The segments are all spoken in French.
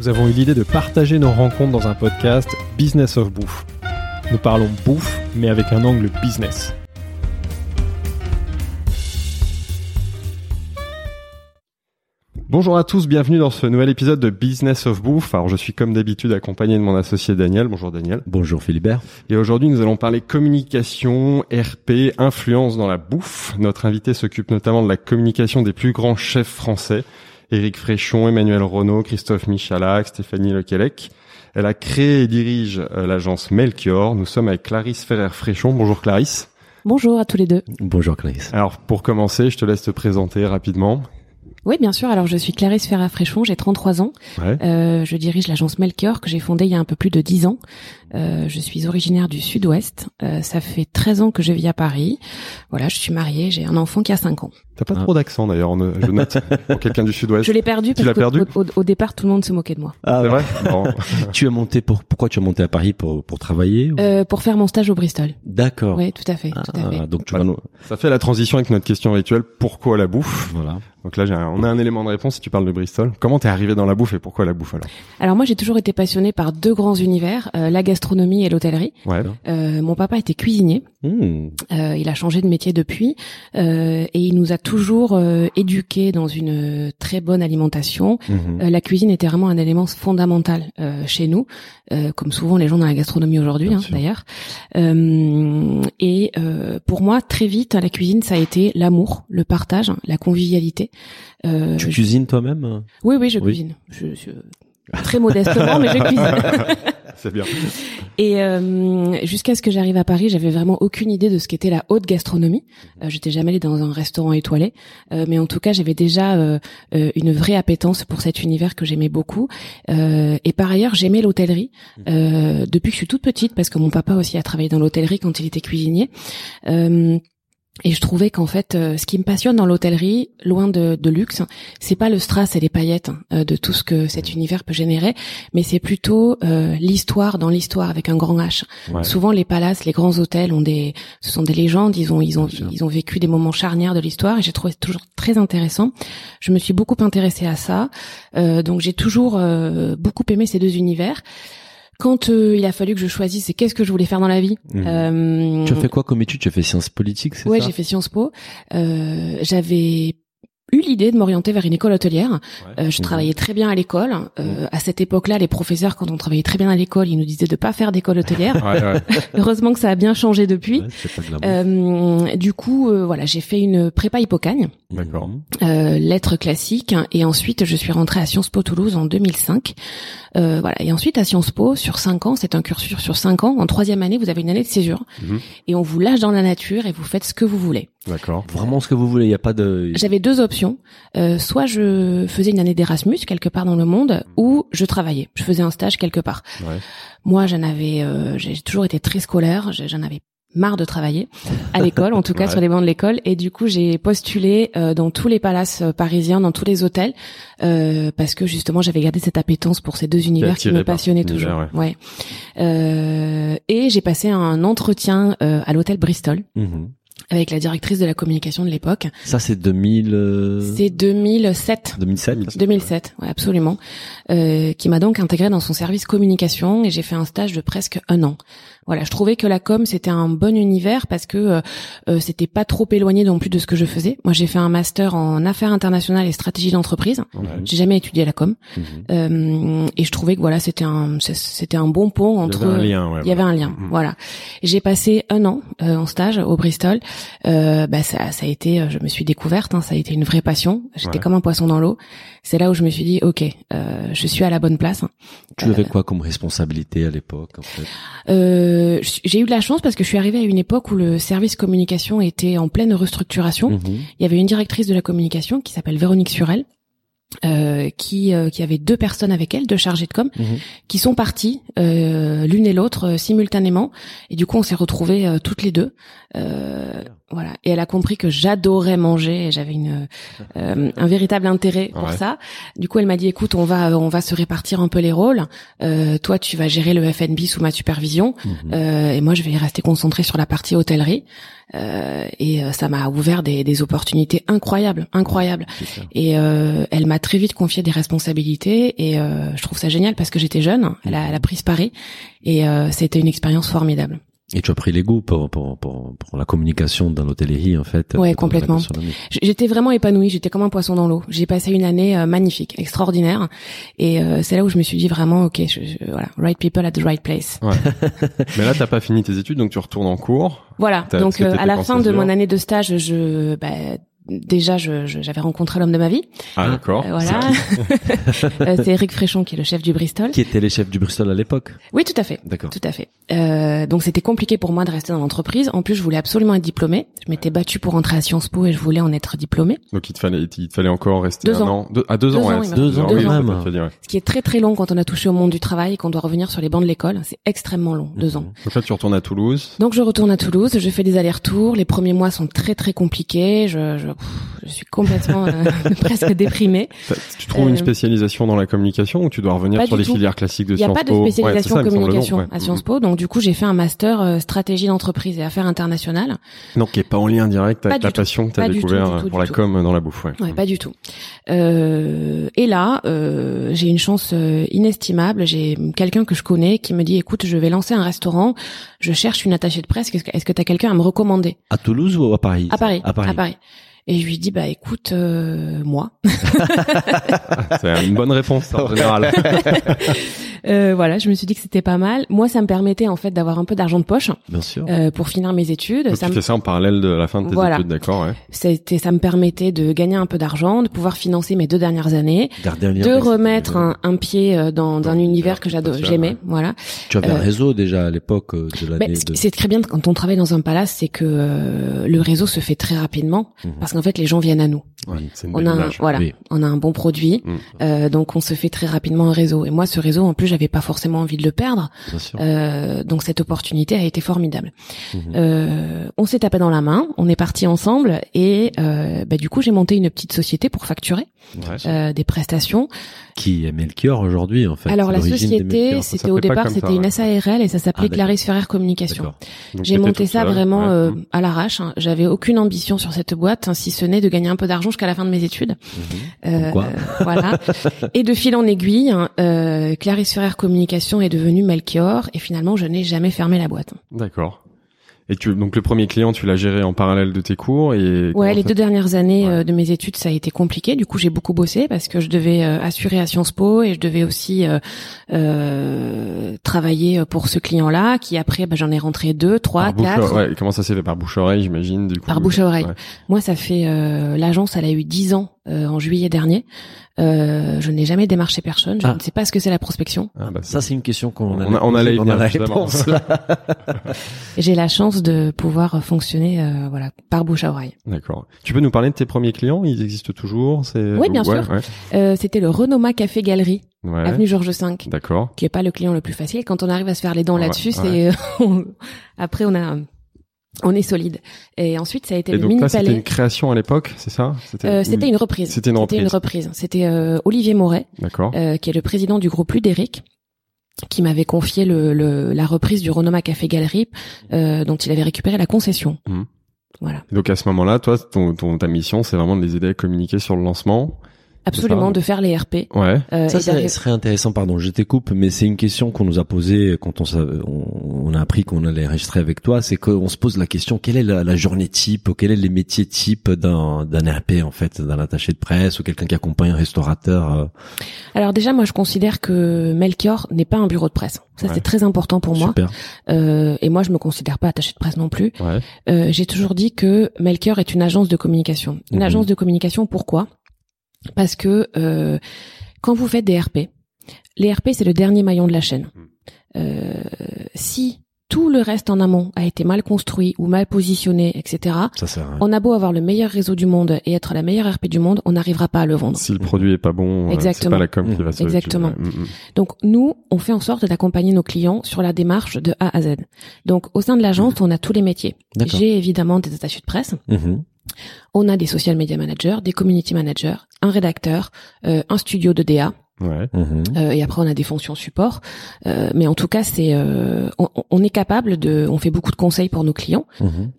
Nous avons eu l'idée de partager nos rencontres dans un podcast Business of Bouffe. Nous parlons bouffe, mais avec un angle business. Bonjour à tous, bienvenue dans ce nouvel épisode de Business of Bouffe. Alors je suis comme d'habitude accompagné de mon associé Daniel. Bonjour Daniel. Bonjour Philibert. Et aujourd'hui nous allons parler communication, RP, influence dans la bouffe. Notre invité s'occupe notamment de la communication des plus grands chefs français. Éric Fréchon, Emmanuel Renaud, Christophe Michalak, Stéphanie Lequelec. Elle a créé et dirige euh, l'agence Melchior. Nous sommes avec Clarisse Ferrer-Fréchon. Bonjour Clarisse. Bonjour à tous les deux. Bonjour Clarisse. Alors pour commencer, je te laisse te présenter rapidement. Oui, bien sûr. Alors, je suis Clarisse Ferrat-Fréchon, j'ai 33 ans. Ouais. Euh, je dirige l'agence Melchior que j'ai fondée il y a un peu plus de 10 ans. Euh, je suis originaire du sud-ouest. Euh, ça fait 13 ans que je vis à Paris. Voilà, je suis mariée, j'ai un enfant qui a 5 ans. T'as pas Ah. trop d'accent d'ailleurs, on- je note, pour quelqu'un du sud-ouest. Je l'ai perdu Tu l'as parce perdu qu'au au, au départ, tout le monde se moquait de moi. Ah, C'est vrai Bon. Tu es monté pour pourquoi tu es monté à Paris pour pour travailler ou- Euh, pour faire mon stage au Bristol. D'accord. Oui, tout à fait, tout à fait. Ah, donc tu vas nous Ça fait la transition avec notre question rituelle. Pourquoi la bouffe? Voilà. Donc là, j'ai un- on a un élément de réponse si tu parles de Bristol. Comment t'es arrivé dans la bouffe et pourquoi la bouffe alors? Alors moi, j'ai toujours été passionnée par deux grands univers, euh, la gastronomie et l'hôtellerie. Ouais. Euh, mon papa était cuisinier. Hmm. Euh, il a changé de métier depuis euh, et il nous a toujours éduqués dans une très bonne alimentation. Euh, la cuisine était vraiment un élément fondamental chez nous, comme souvent les gens dans la gastronomie aujourd'hui hein, d'ailleurs. Et pour moi, très vite, la cuisine, ça a été l'amour, le partage, la convivialité. Tu je- cuisines toi-même? Oui, oui, je Oui. cuisine. Je, je- Très modestement, mais je cuisine. Et euh, jusqu'à ce que j'arrive à Paris, j'avais vraiment aucune idée de ce qu'était la haute gastronomie. Euh, J'étais jamais allée dans un restaurant étoilé, Euh, mais en tout cas, j'avais déjà euh, euh, une vraie appétence pour cet univers que j'aimais beaucoup. Et par ailleurs, j'aimais l'hôtellerie depuis que je suis toute petite, parce que mon papa aussi a travaillé dans l'hôtellerie quand il était cuisinier. Et je trouvais qu'en fait, euh, ce qui me passionne dans l'hôtellerie, loin de, de luxe, c'est pas le strass et les paillettes euh, de tout ce que cet univers peut générer, mais c'est plutôt euh, l'histoire dans l'histoire avec un grand H. Ouais. Souvent, les palaces, les grands hôtels ont des, ce sont des légendes. Ils ont, ils ont, ils ont vécu des moments charnières de l'histoire et j'ai trouvé toujours très intéressant. Je me suis beaucoup intéressée à ça, Euh, donc j'ai toujours euh, beaucoup aimé ces deux univers. Quand euh, il a fallu que je choisisse, c'est qu'est-ce que je voulais faire dans la vie. Mhm. Euh, Tu as fait quoi comme étude? Tu as fait sciences politiques, c'est Ouais, ça? j'ai fait Sciences Po. Euh, J'avais eu l'idée de m'orienter vers une école hôtelière. Euh, je Mhm. travaillais très bien à l'école. Euh, à cette époque-là, les professeurs, quand on travaillait très bien à l'école, ils nous disaient de pas faire d'école hôtelière. Ouais, ouais. Heureusement que ça a bien changé depuis. Ouais. Euh, du coup, euh, voilà, j'ai fait une prépa Hippocagne. Mhm. euh, lettres classiques, et ensuite je suis rentrée à Sciences Po Toulouse en 2005. Euh, voilà, et ensuite à Sciences Po sur cinq ans, c'est un cursus sur cinq ans. En troisième année, vous avez une année de césure, Mhm. et on vous lâche dans la nature et vous faites ce que vous voulez. D'accord. Vraiment ce que vous voulez, il y a pas de J'avais deux options. Euh, soit je faisais une année d'Erasmus quelque part dans le monde, ou je travaillais. Je faisais un stage quelque part. Ouais. Moi, j'en avais, euh, j'ai toujours été très scolaire. J'en avais marre de travailler à l'école, en tout cas Ouais. sur les bancs de l'école. Et du coup, j'ai postulé euh, dans tous les palaces euh, parisiens, dans tous les hôtels, euh, parce que justement, j'avais gardé cette appétence pour ces deux univers qui me passionnaient toujours. univers, Ouais. Euh, et j'ai passé un entretien euh, à l'hôtel Bristol Mhm. avec la directrice de la communication de l'époque. Ça c'est 2000 euh, C'est 2007. 2007. 2007, ouais, absolument. Euh, qui m'a donc intégré dans son service communication et j'ai fait un stage de presque un an. Voilà, je trouvais que la com c'était un bon univers parce que euh, euh, c'était pas trop éloigné non plus de ce que je faisais. Moi, j'ai fait un master en affaires internationales et stratégie d'entreprise. Ouais. J'ai jamais étudié la com Mhm. Euh, et je trouvais que voilà, c'était un c'était un bon pont entre Il y avait un lien, ouais. il y avait un lien, Mhm. voilà. J'ai passé un an euh, en stage au Bristol. Euh, bah ça, ça a été, euh, je me suis découverte, hein, ça a été une vraie passion. J'étais comme un poisson dans l'eau. C'est là où je me suis dit, ok, euh, je suis à la bonne place. Tu avais quoi comme responsabilité à l'époque en fait? Euh, j'ai eu de la chance parce que je suis arrivée à une époque où le service communication était en pleine restructuration. Mhm. Il y avait une directrice de la communication qui s'appelle Véronique Surel. euh, qui euh, qui avait deux personnes avec elle, deux chargés de com, Mhm. qui sont partis euh, l'une et l'autre euh, simultanément. Et du coup, on s'est retrouvés euh, toutes les deux. Euh, voilà. Et elle a compris que j'adorais manger et j'avais une euh, un véritable intérêt pour Ouais. ça. Du coup, elle m'a dit "Écoute, on va on va se répartir un peu les rôles. Euh, toi, tu vas gérer le F&B sous ma supervision, Mhm. euh, et moi, je vais rester concentrée sur la partie hôtellerie." Euh, et euh, ça m'a ouvert des, des opportunités incroyables, incroyables. Et euh, elle m'a très vite confié des responsabilités et euh, je trouve ça génial parce que j'étais jeune. Elle a, elle a pris ce pari et euh, c'était une expérience formidable. Et tu as pris les goûts pour, pour, pour, pour la communication dans l'hôtellerie, en fait. Ouais, complètement. J'étais vraiment épanouie, j'étais comme un poisson dans l'eau. J'ai passé une année euh, magnifique, extraordinaire, et euh, c'est là où je me suis dit vraiment, ok, je, je- voilà, right people at the right place. Mais là, t'as pas fini tes études, donc tu retournes en cours. Voilà. Donc euh, à la fin de mon année de stage, je, bah, déjà, je- je- j'avais rencontré l'homme de ma vie. Ah, d'accord. Euh, voilà. Euh, c'est Eric Fréchon qui est le chef du Bristol. Qui était les chefs du Bristol à l'époque Oui, tout à fait. D'accord. Tout à fait. Euh, donc c'était compliqué pour moi de rester dans l'entreprise. En plus, je voulais absolument être diplômée. Je m'étais battue pour entrer à Sciences Po et je voulais en être diplômée. Donc il te fallait, il te fallait encore rester Deux un ans. an. Deux, ah, deux, Deux ans, ans, ouais. deux ans, Deux oui, ça même. dire, ouais. Ce qui est très très long quand on a touché au monde du travail et qu'on doit revenir sur les bancs de l'école. C'est extrêmement long, deux ans. Donc là, tu retournes à Toulouse. Donc je retourne à Toulouse, je fais des allers-retours. Les premiers mois sont très très compliqués. Je, je, je suis complètement euh, presque déprimée. Tu trouves une Euh, spécialisation dans la communication ou tu dois revenir sur les tout. filières classiques de Il n'y a Sciences pas de Po? Ouais, spécialisation ça, long, communication ouais. à Sciences Po. Donc du coup, j'ai fait un master euh, stratégie d'entreprise et affaires internationales. Non, qui est pas en lien direct avec la tout. passion que tu as découvert tout, pour la tout. com dans la bouffe. Ouais. Ouais, pas du tout. Euh, et là, euh, j'ai une chance euh, inestimable. J'ai quelqu'un que je connais qui me dit "Écoute, je vais lancer un restaurant. Je cherche une attachée de presse. Est-ce que est-ce que t'as quelqu'un à me recommander? À Toulouse ou à Paris À Paris. À Paris. Et je lui dis "Bah écoute, euh, moi." C'est une bonne réponse en général. Euh, voilà, je me suis dit que c'était pas mal. Moi, ça me permettait en fait d'avoir un peu d'argent de poche Bien sûr. euh, pour finir mes études. Donc Ça tu me fais ça en parallèle de la fin de tes Voilà. études, d'accord ouais. c'était, ça me permettait de gagner un peu d'argent, de pouvoir financer mes deux dernières années, lien de remettre un, un pied euh, dans, dans un univers que j'aimais. ouais. Voilà. Tu avais un euh, réseau déjà à l'époque euh, de Mais l'année ce de... qui- c'est très bien quand on travaille dans un palace, c'est que euh, le réseau se fait très rapidement Mhm. parce qu'en fait les gens viennent à nous. Ouais, On a un, voilà, Oui. on a un bon produit, Mm. euh, donc on se fait très rapidement un réseau. Et moi, ce réseau, en plus, j'avais pas forcément envie de le perdre, euh, donc cette opportunité a été formidable. Mhm. Euh, on s'est tapé dans la main, on est parti ensemble, et euh, bah, du coup, j'ai monté une petite société pour facturer Ouais. euh, des prestations. Qui est Melchior aujourd'hui en fait Alors la société, c'était au départ, c'était ouais. une SARL et ça s'appelait Ah. Clarisse Ferrer Communication. J'ai monté ça vraiment ouais. euh, à l'arrache. hein. J'avais aucune ambition sur cette boîte, hein, si ce n'est de gagner un peu d'argent jusqu'à la fin de mes études. Mhm. Euh, voilà. Et de fil en aiguille, hein, euh, Clarisse Ferrer Communication est devenue Melchior et finalement je n'ai jamais fermé la boîte. D'accord. Et tu, donc le premier client, tu l'as géré en parallèle de tes cours et Ouais, les deux dernières années Ouais. euh, de mes études, ça a été compliqué. Du coup, j'ai beaucoup bossé parce que je devais euh, assurer à Sciences Po et je devais aussi euh, euh, travailler pour ce client-là, qui après, bah, j'en ai rentré deux, trois, par bouche, quatre. ouais, comment ça s'est fait? Par bouche oreille, j'imagine du coup. Par bouche à oreille. Ouais. Moi, ça fait euh, l'agence, elle a eu dix ans euh, en juillet dernier. Euh, je n'ai jamais démarché personne. Je Ah. ne sais pas ce que c'est la prospection. Ah, bah, Ça, c'est une question qu'on On allait a- on la justement. réponse. J'ai la chance de pouvoir fonctionner, euh, voilà, par bouche à oreille. D'accord. Tu peux nous parler de tes premiers clients? Ils existent toujours? C'est Oui, bien ouais, sûr. Ouais. Euh, C'était le Renoma Café Galerie, Ouais. avenue Georges V. D'accord. qui est pas le client le plus facile. Quand on arrive à se faire les dents Ouais, là-dessus, ouais. c'est on- après on a on est solide. Et ensuite ça a été Et le donc mini là, c'était palais. une création à l'époque, c'est ça? Euh, C'était une reprise. C'était une reprise. C'était euh, Olivier Moret, euh, qui est le président du groupe Ludéric, qui m'avait confié le, le- la reprise du Renoma Café Galerie, euh, dont il avait récupéré la concession. Mhm. Voilà, Et donc à ce moment-là, toi, ton, ton, ta mission, c'est vraiment de les aider à communiquer sur le lancement. Absolument de faire les RP. Ouais. euh, Ça serait, intéressant, pardon, je t'écoupe, mais c'est une question qu'on nous a posée quand on, savait- on, a appris qu'on allait enregistrer avec toi, c'est qu'on se pose la question, quelle est la, la journée type, ou quels est les métiers types d'un, d'un RP, en fait, d'un attaché de presse, ou quelqu'un qui accompagne un restaurateur, euh, Alors déjà, moi je considère que Melchior n'est pas un bureau de presse. Ça Ouais. c'est très important pour moi. super. Euh, et moi je me considère pas attaché de presse non plus. Ouais. Euh, j'ai toujours dit que Melchior est une agence de communication. Une Mhm. agence de communication, pourquoi? Parce que euh, quand vous faites des RP, les RP c'est le dernier maillon de la chaîne. Mhm. Euh, si tout le reste en amont a été mal construit ou mal positionné, etc. Ça sert à rien. On a beau avoir le meilleur réseau du monde et être la meilleure RP du monde, on n'arrivera pas à le vendre. Si le produit est pas bon, euh, c'est pas la com qui va se Exactement. Mm, mm. Donc nous, on fait en sorte d'accompagner nos clients sur la démarche de A à Z. Donc au sein de l'agence, on a tous les métiers. D'accord. J'ai évidemment des attachés de presse, Mhm. On a des social media managers, des community managers, un rédacteur, euh, un studio de DA, Ouais. Mhm. euh, et après on a des fonctions support. Euh, mais en tout cas, c'est euh, on, on est capable de, on fait beaucoup de conseils pour nos clients. Mhm.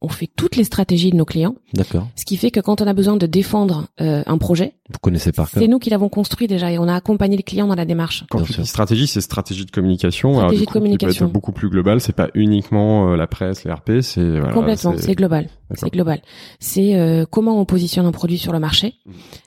On fait toutes les stratégies de nos clients, D'accord. ce qui fait que quand on a besoin de défendre euh, un projet, Vous connaissez par cœur. c'est nous qui l'avons construit déjà et on a accompagné le client dans la démarche. Quand Bien tu sûr. dis stratégie, c'est stratégie de communication. Stratégie alors, du de coup, communication. peut être beaucoup plus global. C'est pas uniquement euh, la presse, les RP. C'est voilà, Complètement, c'est global. C'est global. C'est euh, comment on positionne un produit sur le marché,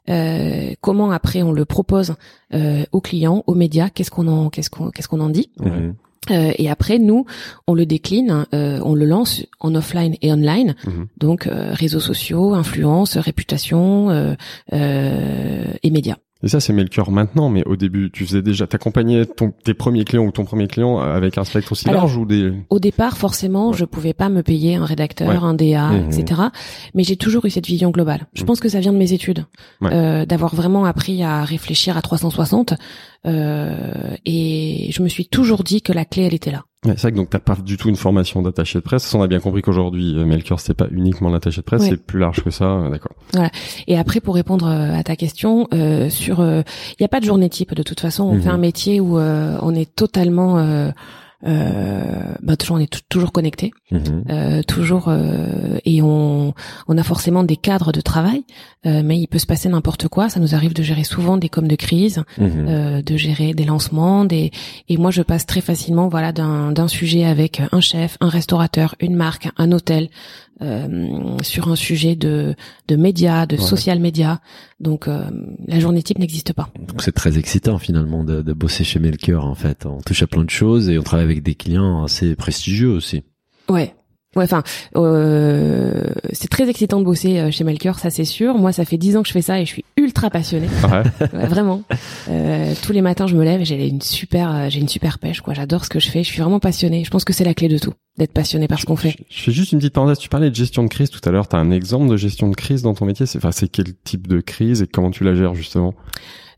euh, comment après on le propose euh, aux clients, aux médias, qu'est-ce qu'on en qu'est-ce qu'on qu'est-ce qu'on en dit, Mhm. Euh, et après nous on le décline, euh, on le lance en offline et online, Mhm. donc euh, réseaux sociaux, influence, réputation euh, euh, et médias. Et ça, c'est Melchior maintenant, mais au début, tu faisais déjà, t'accompagnais ton, tes premiers clients ou ton premier client avec un spectre aussi Alors, large ou des... Au départ, forcément, Ouais. je pouvais pas me payer un rédacteur, Ouais. un DA, Mhm. etc. Mais j'ai toujours eu cette vision globale. Je Mhm. pense que ça vient de mes études, Ouais. euh, d'avoir vraiment appris à réfléchir à 360. Euh, et je me suis toujours dit que la clé, elle était là. Ouais, c'est vrai que donc t'as pas du tout une formation d'attaché de presse. On a bien compris qu'aujourd'hui, euh, Melchior, c'était pas uniquement l'attaché de presse, Ouais. c'est plus large que ça, euh, d'accord. Et après, pour répondre euh, à ta question, euh, sur, il n'y a pas de journée type. De toute façon, on Mhm. fait un métier où euh, on est totalement, bah, toujours, on est toujours connecté. Mhm. Euh, toujours euh, et on on a forcément des cadres de travail euh, mais il peut se passer n'importe quoi ça nous arrive de gérer souvent des coms de crise euh, de gérer des lancements des et moi je passe très facilement voilà d'un d'un sujet avec un chef un restaurateur une marque un hôtel euh, sur un sujet de de médias de Ouais. social média donc euh, la journée type n'existe pas Donc c'est très excitant finalement de, de bosser chez Melchior en fait. On touche à plein de choses et on travaille avec des clients assez prestigieux aussi. Ouais. Ouais, enfin, euh, c'est très excitant de bosser euh, chez Melchior, ça c'est sûr. Moi, ça fait dix ans que je fais ça et je suis ultra passionnée. Ouais. Ouais, vraiment. Euh, tous les matins, je me lève et j'ai une super, euh, j'ai une super pêche, quoi. J'adore ce que je fais. Je suis vraiment passionnée. Je pense que c'est la clé de tout, d'être passionné par ce qu'on fait. Je, je fais juste une petite parenthèse. Tu parlais de gestion de crise tout à l'heure. T'as un exemple de gestion de crise dans ton métier? C'est, enfin, c'est quel type de crise et comment tu la gères justement?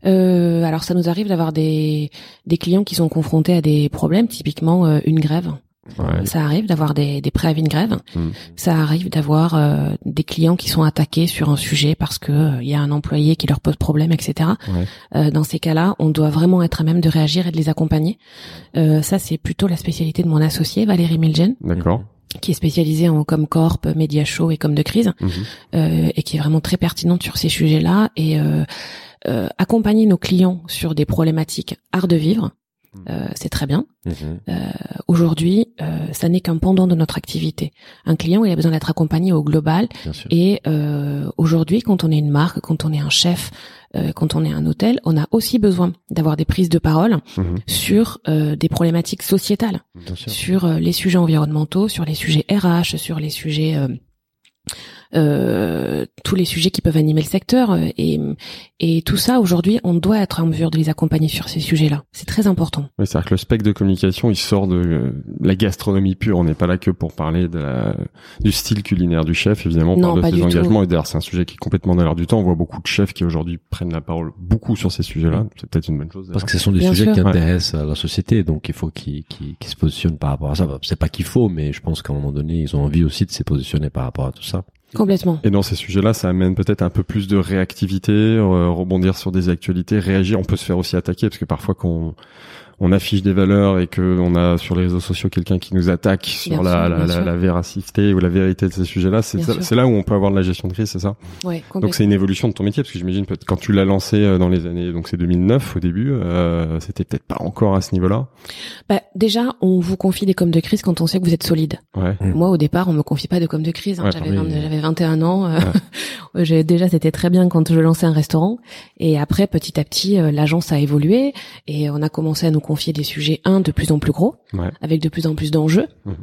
Euh, alors, ça nous arrive d'avoir des des clients qui sont confrontés à des problèmes, typiquement euh, une grève. Ouais. Ça arrive d'avoir des, des préavis de grève. Mm. Ça arrive d'avoir euh, des clients qui sont attaqués sur un sujet parce que euh, il y a un employé qui leur pose problème, etc. Ouais. Euh, dans ces cas-là, on doit vraiment être à même de réagir et de les accompagner. Euh, ça, c'est plutôt la spécialité de mon associé Valérie Milgen, D'accord. qui est spécialisée en com corp, média show et com de crise, Mhm. euh, et qui est vraiment très pertinente sur ces sujets-là. Et euh, euh, accompagner nos clients sur des problématiques art de vivre, euh, c'est très bien. Mhm. Aujourd'hui, euh, ça n'est qu'un pendant de notre activité. Un client, il a besoin d'être accompagné au global. Et euh, aujourd'hui, quand on est une marque, quand on est un chef, euh, quand on est un hôtel, on a aussi besoin d'avoir des prises de parole Mhm. sur euh, des problématiques sociétales, sur euh, les sujets environnementaux, sur les sujets RH, sur les sujets euh, tous les sujets qui peuvent animer le secteur euh, et, et tout ça aujourd'hui on doit être en mesure de les accompagner sur ces sujets-là c'est très important Oui, c'est-à-dire que le spectre de communication, il sort de euh, la gastronomie pure. On n'est pas là que pour parler de la, du style culinaire du chef, évidemment. On Non, parle pas de ses du tout. engagements. Et d'ailleurs, c'est un sujet qui est complètement dans l'air du temps. On voit beaucoup de chefs qui aujourd'hui prennent la parole beaucoup sur ces sujets-là. C'est peut-être une bonne chose. Parce que ce sont des Bien sujets sûr. qui intéressent la société, donc il faut qu'ils qu'ils- qu'ils se positionnent par rapport à ça. C'est pas qu'il faut, mais je pense qu'à un moment donné, ils ont envie aussi de se positionner par rapport à tout ça. Complètement Et dans ces sujets-là, ça amène peut-être un peu plus de réactivité, euh, rebondir sur des actualités, réagir. On peut se faire aussi attaquer parce que parfois qu'on on affiche des valeurs et que on a sur les réseaux sociaux quelqu'un qui nous attaque sur la, sûr, la, la, la véracité ou la vérité de ces sujets-là, c'est là où on peut avoir de la gestion de crise, c'est ça? Ouais Donc c'est une évolution de ton métier parce que j'imagine peut-être quand tu l'as lancé euh, dans les années donc c'est 2009 au début, euh, c'était peut-être pas encore à ce niveau-là? Bah, déjà on vous confie des coms de crise quand on sait que vous êtes solide Ouais. Mm. moi au départ on me confie pas de coms de crise hein. Ouais, j'avais oui. 20 j'avais 21 ans euh, j'ai- déjà c'était très bien quand je lançais un restaurant et après petit à petit euh, l'agence a évolué et on a commencé à nous confier des sujets un de plus en plus gros Ouais. avec de plus en plus d'enjeux. Mhm.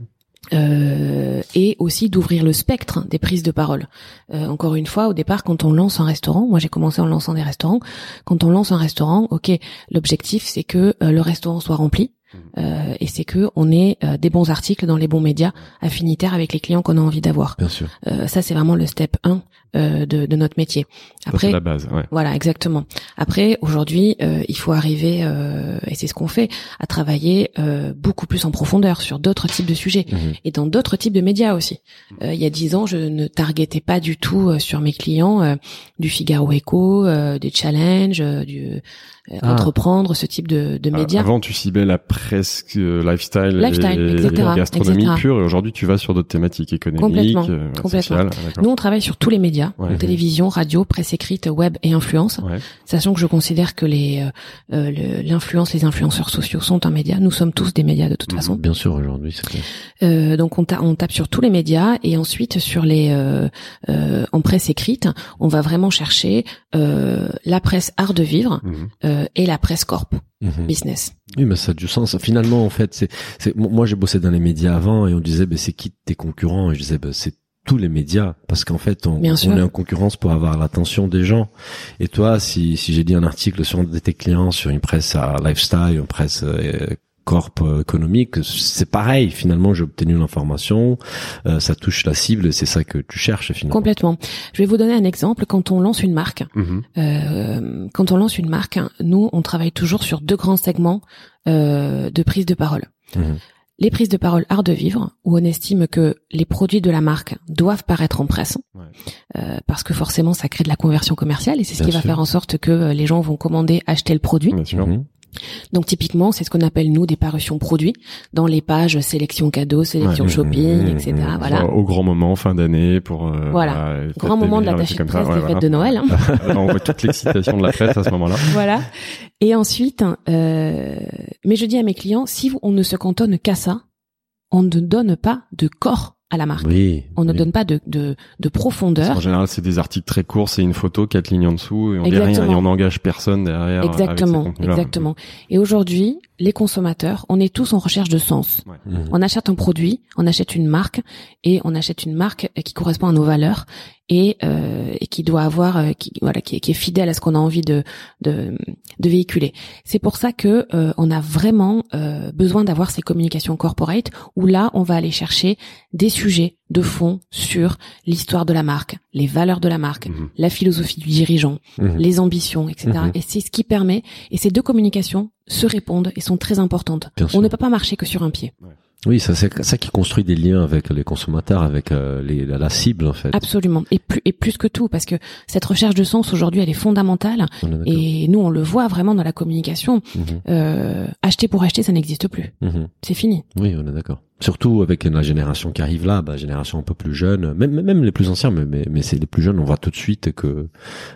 Euh, et aussi d'ouvrir le spectre des prises de parole. Euh, encore une fois, au départ, quand on lance un restaurant, moi j'ai commencé en lançant des restaurants. Quand on lance un restaurant, ok, l'objectif c'est que euh, le restaurant soit rempli. Euh, et c'est que on est euh, des bons articles dans les bons médias affinitaires avec les clients qu'on a envie d'avoir. Bien sûr. Euh, ça, c'est vraiment le step 1 euh, de, de notre métier. Ça, c'est la base. Ouais. Voilà, exactement. Après, aujourd'hui, euh, il faut arriver, euh, et c'est ce qu'on fait, à travailler euh, beaucoup plus en profondeur sur d'autres types de sujets Mhm. et dans d'autres types de médias aussi. Euh, il y a dix ans, je ne targetais pas du tout euh, sur mes clients euh, du Figaro Echo, euh, des challenges, euh, du euh, Ah. entreprendre ce type de, de Ah, médias. Avant, tu ciblais la presse, euh, lifestyle, Lifestyle, et, etc., et gastronomie etc. pure, et aujourd'hui, tu vas sur d'autres thématiques économiques, Complètement, euh, complètement. sociales. Ah. Nous, on travaille sur tous les médias, Ouais. télévision, radio, presse écrite, web et influence. Ouais. Sachant que je considère que les euh, euh, l'influence, les influenceurs sociaux sont un média. Nous sommes tous des médias de toute Mhm. façon. Bien sûr, aujourd'hui, c'est clair. Euh, donc on, ta- on tape sur tous les médias et ensuite sur les euh, euh, en presse écrite, on va vraiment chercher euh, la presse art de vivre euh, et la presse corp Mhm. business. Oui, mais ça a du sens. Finalement, en fait, c'est, c'est, moi, j'ai bossé dans les médias avant et on disait, ben, c'est qui tes concurrents? Et je disais, ben, c'est tous les médias parce qu'en fait, on, on est en concurrence pour avoir l'attention des gens. Et toi, si, si j'ai dit un article sur un de tes clients, sur une presse à lifestyle, une presse euh, corp euh, économique, c'est pareil. Finalement, j'ai obtenu l'information, euh, ça touche la cible, c'est ça que tu cherches finalement. Complètement. Je vais vous donner un exemple. Quand on lance une marque, Mhm. euh, quand on lance une marque, nous on travaille toujours sur deux grands segments euh, de prise de parole. Mhm. Les prises de parole art de vivre, où on estime que les produits de la marque doivent paraître en presse, Ouais. euh, parce que forcément ça crée de la conversion commerciale et c'est ce Bien qui va faire en sorte que euh, les gens vont commander, acheter le produit. Bien sûr. Donc typiquement, c'est ce qu'on appelle nous des parutions produits dans les pages sélection cadeau, sélection Ouais. shopping, Mmh, etc. mmh, Voilà. Au grand moment, fin d'année, pour euh, Voilà. fêtes Grand moment de l'attaché de presse des Ouais, fêtes de Noël. hein. on voit toute l'excitation de la fête à ce moment-là. voilà. Et ensuite, euh, mais je dis à mes clients, si on ne se cantonne qu'à ça, on ne donne pas de corps à la marque. Oui. On ne oui. donne pas de, de, de profondeur. En général, c'est des articles très courts, c'est une photo, quatre lignes en dessous, et on dit rien, Exactement. et on n'engage personne derrière. ces Exactement, exactement. Et aujourd'hui, les consommateurs, on est tous en recherche de sens. Mhm. On achète un produit, on achète une marque, et on achète une marque qui correspond à nos valeurs et, euh, et qui doit avoir, euh, qui voilà, qui, est- qui est fidèle à ce qu'on a envie de de, de véhiculer. C'est pour ça que euh, on a vraiment euh, besoin d'avoir ces communications corporate où là, on va aller chercher des sujets de fond sur l'histoire de la marque, les valeurs de la marque, Mhm. la philosophie du dirigeant, Mhm. les ambitions, etc. Mhm. Et c'est ce qui permet, et ces deux communications se répondent et sont très importantes. Bien On sûr. ne peut pas marcher que sur un pied. Oui, ça c'est ça qui construit des liens avec les consommateurs, avec euh, les, la, la cible en fait. Absolument. Et plus, et plus que tout, parce que cette recherche de sens aujourd'hui, elle est fondamentale. Et nous, on le voit vraiment dans la communication. Euh, acheter pour acheter, ça n'existe plus. C'est fini. Oui, on est d'accord. Surtout avec la génération qui arrive là, bah, génération un peu plus jeune, même même les plus anciens, mais mais, mais c'est les plus jeunes, on voit tout de suite que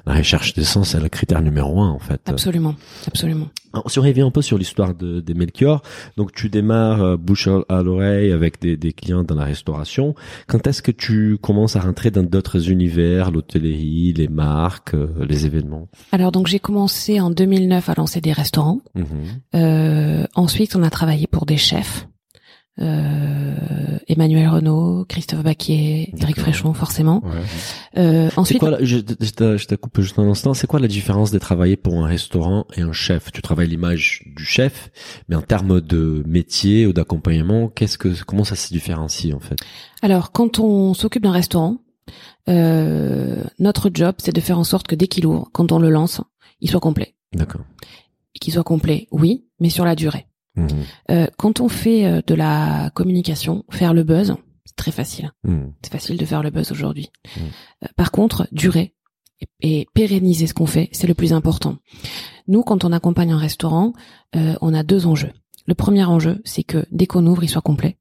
la recherche d'essence c'est le critère numéro un en fait. Absolument. Absolument. Alors, si on revient un peu sur l'histoire de, des Melchior, donc tu démarres euh, bouche à l'oreille avec des, des clients dans la restauration. Quand est-ce que tu commences à rentrer dans d'autres univers, l'hôtellerie, les marques, euh, les événements? Alors donc j'ai commencé en 2009 à lancer des restaurants. Mhm. Euh, ensuite, on a travaillé pour des chefs. Euh, Emmanuel Renault, Christophe Baquier, Eric. Fréchon, forcément. Ouais. Euh, ensuite, quoi, je, je te, je te coupe juste un instant, c'est quoi la différence de travailler pour un restaurant et un chef? Tu travailles l'image du chef, mais en termes de métier ou d'accompagnement, qu'est-ce que, comment ça se différencie en fait? Alors, quand on s'occupe d'un restaurant, euh, notre job, c'est de faire en sorte que dès qu'il ouvre, quand on le lance, il soit complet. D'accord. Qu'il soit complet, oui, mais sur la durée. Mhm. Euh, quand on fait euh, de la communication, faire le buzz, c'est très facile. Mhm. C'est facile de faire le buzz aujourd'hui. Mm. Euh, par contre, durer et, et pérenniser ce qu'on fait, c'est le plus important. Nous, quand on accompagne un restaurant, euh, on a deux enjeux. Le premier enjeu, c'est que dès qu'on ouvre, il soit complet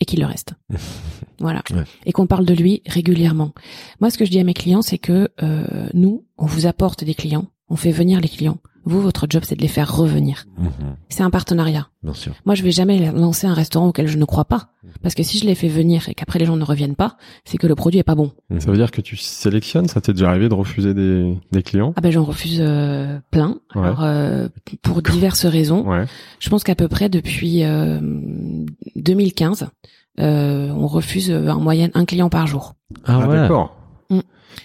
et qu'il le reste. voilà. Ouais. Et qu'on parle de lui régulièrement. Moi, ce que je dis à mes clients, c'est que euh, nous, on vous apporte des clients, on fait venir les clients. Vous, votre job, c'est de les faire revenir. Mhm. C'est un partenariat. Bien sûr. Moi, je vais jamais lancer un restaurant auquel je ne crois pas. Parce que si je les fais venir et qu'après les gens ne reviennent pas, c'est que le produit est pas bon. Mhm. Ça veut dire que tu sélectionnes, ça t'est déjà arrivé de refuser des, des clients? Ah ben j'en refuse euh, plein. Ouais. Alors euh, pour diverses raisons. Ouais. Je pense qu'à peu près depuis euh, 2015, euh, on refuse euh, en moyenne un client par jour. Ah, Ah, d'accord. Mm.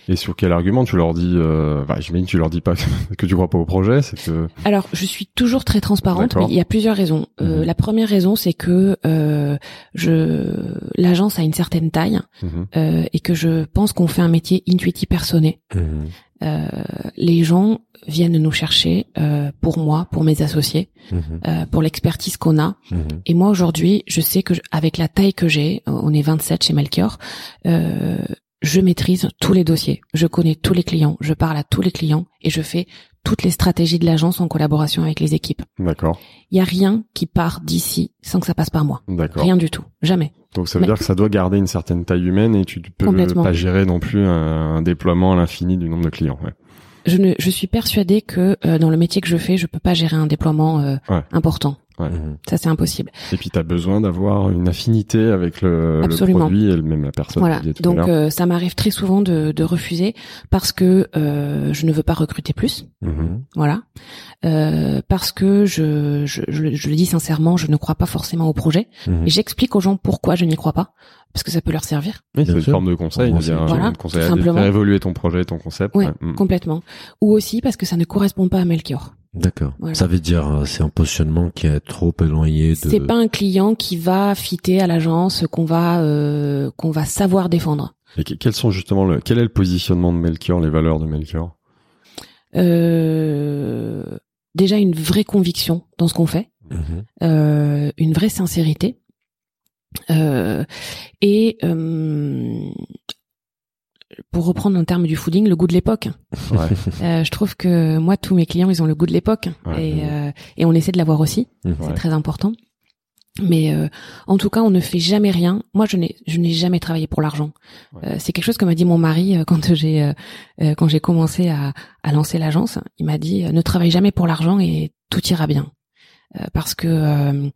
Et sur quel argument tu leur dis euh, bah, J'imagine que tu leur dis pas que tu crois pas au projet, c'est que. Alors, je suis toujours très transparente, mais il y a plusieurs raisons. Euh, Mhm. La première raison, c'est que euh, je l'agence a une certaine taille Mhm. euh, et que je pense qu'on fait un métier intuitif personné. Mhm. Euh, les gens viennent nous chercher euh, pour moi, pour mes associés, euh, pour l'expertise qu'on a. Et moi aujourd'hui, je sais que je- avec la taille que j'ai, on est 27 chez Melchior, euh, je maîtrise tous les dossiers, je connais tous les clients, je parle à tous les clients et je fais toutes les stratégies de l'agence en collaboration avec les équipes. D'accord, Il y a rien qui part d'ici sans que ça passe par moi. d'accord. Rien du tout, jamais. Donc ça veut Mais- dire que ça doit garder une certaine taille humaine et tu peux pas gérer non plus un, un déploiement à l'infini du nombre de clients. Ouais. Je ne, je suis persuadée que euh, dans le métier que je fais, je peux pas gérer un déploiement euh, Ouais. important. Mhm. Ça, c'est impossible. Et puis tu as besoin d'avoir une affinité avec le, le produit et même la personne. Voilà. Donc, euh, ça m'arrive très souvent de, de refuser parce que euh, je ne veux pas recruter plus. Mhm. Voilà. Euh, parce que je, je, je, je le dis sincèrement, je ne crois pas forcément au projet. Mhm. Et j'explique aux gens pourquoi je n'y crois pas. Parce que ça peut leur servir. Oui, c'est une forme de conseil, Bon, c'est-à-dire Voilà, un conseil tout à simplement. faire évoluer ton projet, ton concept. Ouais, ouais. Complètement. Ou aussi parce que ça ne correspond pas à Melchior. D'accord. Voilà. Ça veut dire euh, c'est un positionnement qui est trop éloigné de. C'est pas un client qui va fitter à l'agence, qu'on va euh, qu'on va savoir défendre. Et que- quels sont justement le, quel est le positionnement de Melchior, les valeurs de Melchior? Euh, déjà une vraie conviction dans ce qu'on fait. Mhm. euh, une vraie sincérité euh, et euh, pour reprendre un terme du fooding, le goût de l'époque. Ouais. Euh, je trouve que moi, tous mes clients, ils ont le goût de l'époque Ouais. et, euh, et on essaie de l'avoir aussi. C'est très important. Mais euh, en tout cas, on ne fait jamais rien. Moi, je n'ai je n'ai jamais travaillé pour l'argent. Euh, c'est quelque chose que m'a dit mon mari euh, quand j'ai euh, quand j'ai commencé à, à lancer l'agence. Il m'a dit euh, ne travaille jamais pour l'argent et tout ira bien. Euh, parce que euh,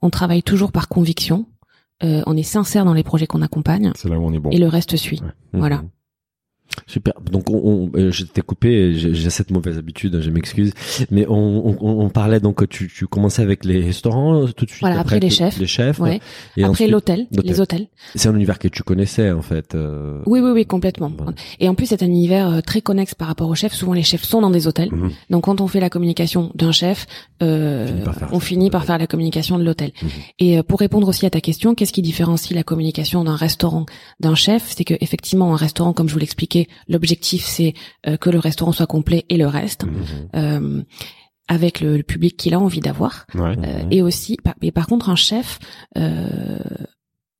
on travaille toujours par conviction. Euh, on est sincère dans les projets qu'on accompagne C'est là où on est bon. et le reste suit. Ouais. Voilà. Mhm. Super. Donc, on, on, euh, je t'ai coupé. J'ai cette mauvaise habitude. Je m'excuse. Mais on, on, on parlait donc. Tu, tu commençais avec les restaurants euh, tout de suite. Voilà, après les chefs. Les chefs. Ouais. Et Après l'hôtel, les hôtels. C'est un univers que tu connaissais en fait. euh, Oui, oui, oui, complètement. Voilà. Et en plus, c'est un univers euh, très connexe par rapport aux chefs. Souvent, les chefs sont dans des hôtels. Mhm. Donc, quand on fait la communication d'un chef, euh, on finit par faire la communication de l'hôtel. Mhm. Et pour répondre aussi à ta question, qu'est-ce qui différencie la communication d'un restaurant d'un chef? C'est que effectivement, un restaurant, comme je vous l'expliquais, l'objectif c'est euh, que le restaurant soit complet et le reste, euh, avec le, le public qu'il a envie d'avoir. Ouais. Euh, Mhm. et aussi, par, par contre, un chef, euh,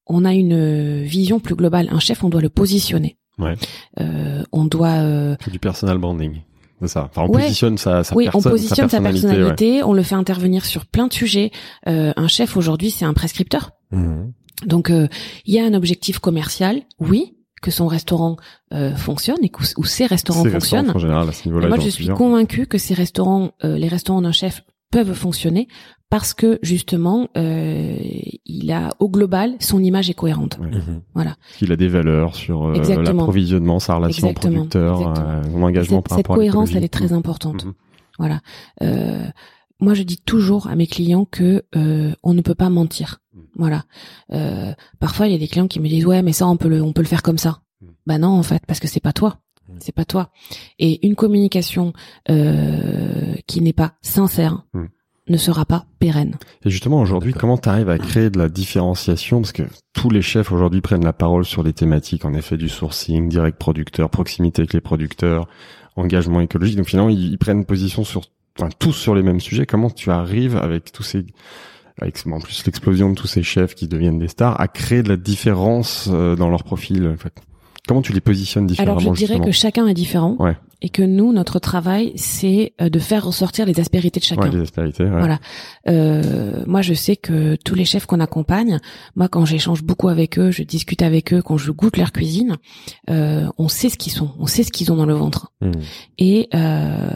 on a une vision plus globale. Un chef, on doit le positionner. Ouais. Euh, on doit euh, C'est du personal branding. C'est ça. Enfin, on Ouais. positionne sa, sa oui, on positionne sa personnalité. on le fait intervenir sur plein de sujets. Euh, un chef aujourd'hui, c'est un prescripteur. Mhm. Donc, euh, il y a un objectif commercial, oui, que son restaurant euh, fonctionne et que ou ses restaurants Ces fonctionnent. restaurants, en général, à ce niveau-là, Mais moi, je suis convaincue que ces restaurants, euh, les restaurants d'un chef peuvent fonctionner parce que justement, euh, il a au global son image est cohérente. Ouais. Mhm. qu'il a des valeurs sur euh, l'approvisionnement, sa relation Exactement. producteur, Exactement. euh, son engagement Cette, par cette rapport à cohérence, elle est très importante. Mhm. Voilà. Euh, moi, je dis toujours à mes clients que euh, on ne peut pas mentir. Mm. Voilà. Euh, parfois, il y a des clients qui me disent ouais, mais ça, on peut le, on peut le faire comme ça. Mm. Bah non, en fait, parce que c'est pas toi. Mm. C'est pas toi. Et une communication euh, qui n'est pas sincère Mm. ne sera pas pérenne. Et justement, aujourd'hui, comment tu arrives à créer de la différenciation? Parce que tous les chefs aujourd'hui prennent la parole sur les thématiques, en effet, du sourcing, direct producteur, proximité avec les producteurs, engagement écologique. Donc finalement, ils, ils prennent position sur, enfin, tous sur les mêmes sujets. Comment tu arrives avec tous ces, avec en plus l'explosion de tous ces chefs qui deviennent des stars, à créer de la différence euh, dans leur profil en fait? Comment tu les positionnes différemment Alors, je dirais justement que chacun est différent. Ouais. Et que nous, notre travail, c'est euh, de faire ressortir les aspérités de chacun. Ouais, les aspérités. Ouais. Voilà. Euh, moi, je sais que tous les chefs qu'on accompagne, moi, quand j'échange beaucoup avec eux, je discute avec eux, quand je goûte leur cuisine, euh, on sait ce qu'ils sont, on sait ce qu'ils ont dans le ventre, Mhm. et euh,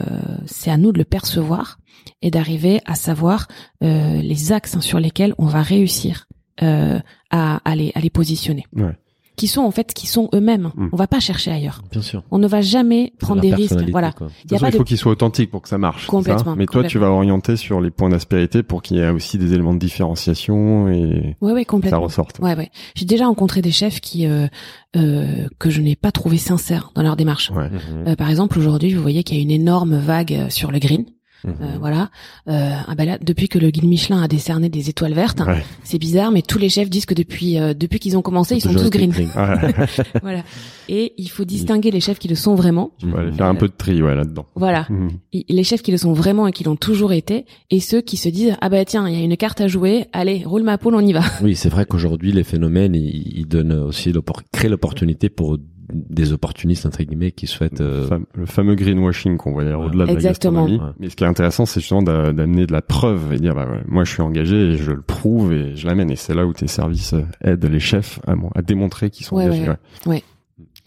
c'est à nous de le percevoir et d'arriver à savoir euh, les axes sur lesquels on va réussir euh, à, à les à les positionner. Ouais. Qui sont en fait qui sont eux-mêmes. Mm. On va pas chercher ailleurs. Bien sûr. On ne va jamais prendre des risques. Voilà. De Il toute y a façon, pas il faut de qu'il soit authentique pour que ça marche. ça Complètement, Mais toi, tu vas orienter sur les points d'aspérité pour qu'il y ait aussi des éléments de différenciation et ouais ouais ça ressorte. Ouais ouais. J'ai déjà rencontré des chefs qui euh, euh, que je n'ai pas trouvé sincères dans leur démarche. Ouais. Mhm. Euh, par exemple, aujourd'hui, vous voyez qu'il y a une énorme vague euh, sur le green. Mhm. Euh, voilà. Euh, ah bah là, depuis que le guide Michelin a décerné des étoiles vertes, Ouais. c'est bizarre, mais tous les chefs disent que depuis euh, depuis qu'ils ont commencé, ils sont tous green. Ouais. voilà. Et il faut distinguer les chefs qui le sont vraiment. Tu vas aller faire un peu de tri, ouais, là-dedans. Voilà. Mhm. Et Les chefs qui le sont vraiment et qui l'ont toujours été, et ceux qui se disent ah bah tiens, il y a une carte à jouer, allez, roule ma poule, on y va. Oui, c'est vrai qu'aujourd'hui, les phénomènes, ils, ils donnent aussi créent l'opportunité pour des opportunistes entre guillemets qui souhaitent. euh, Le fam- le fameux greenwashing qu'on voit Ouais. au-delà de la gastronomie. Ouais. Mais ce qui est intéressant, c'est justement d'a- d'amener de la preuve et dire, bah, ouais, moi, je suis engagé et je le prouve et je l'amène. Et c'est là où tes services euh, aident les chefs à, à démontrer qu'ils sont Ouais, engagés. ouais. ouais.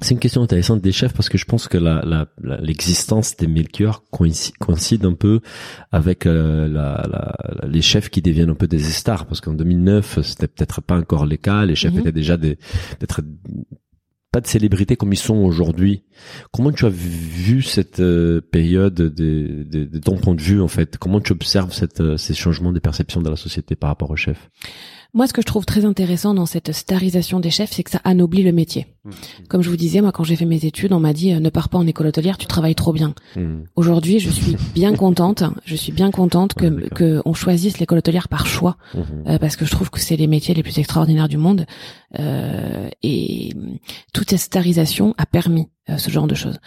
C'est une question intéressante des chefs parce que je pense que la, la, la- l'existence des melchiors coïncide, coïncide un peu avec euh, la, la- les chefs qui deviennent un peu des stars parce qu'en 2009 c'était peut-être pas encore le cas, les chefs Mhm. étaient déjà des peut-être pas de célébrités comme ils sont aujourd'hui. Comment tu as vu cette euh, période de, ton point de vue en fait? Comment tu observes euh, ces changements des perceptions de la société par rapport aux chefs Moi, ce que je trouve très intéressant dans cette starisation des chefs, c'est que ça anoblit le métier. Comme je vous disais, moi, quand j'ai fait mes études, on m'a dit euh, ne pars pas en école hôtelière, tu travailles trop bien. Mhm. Aujourd'hui, je suis bien contente. Je suis bien contente que Ouais, que on choisisse l'école hôtelière par choix, Mhm. euh, parce que je trouve que c'est les métiers les plus extraordinaires du monde. Euh, et toute cette starisation a permis euh, ce genre de choses.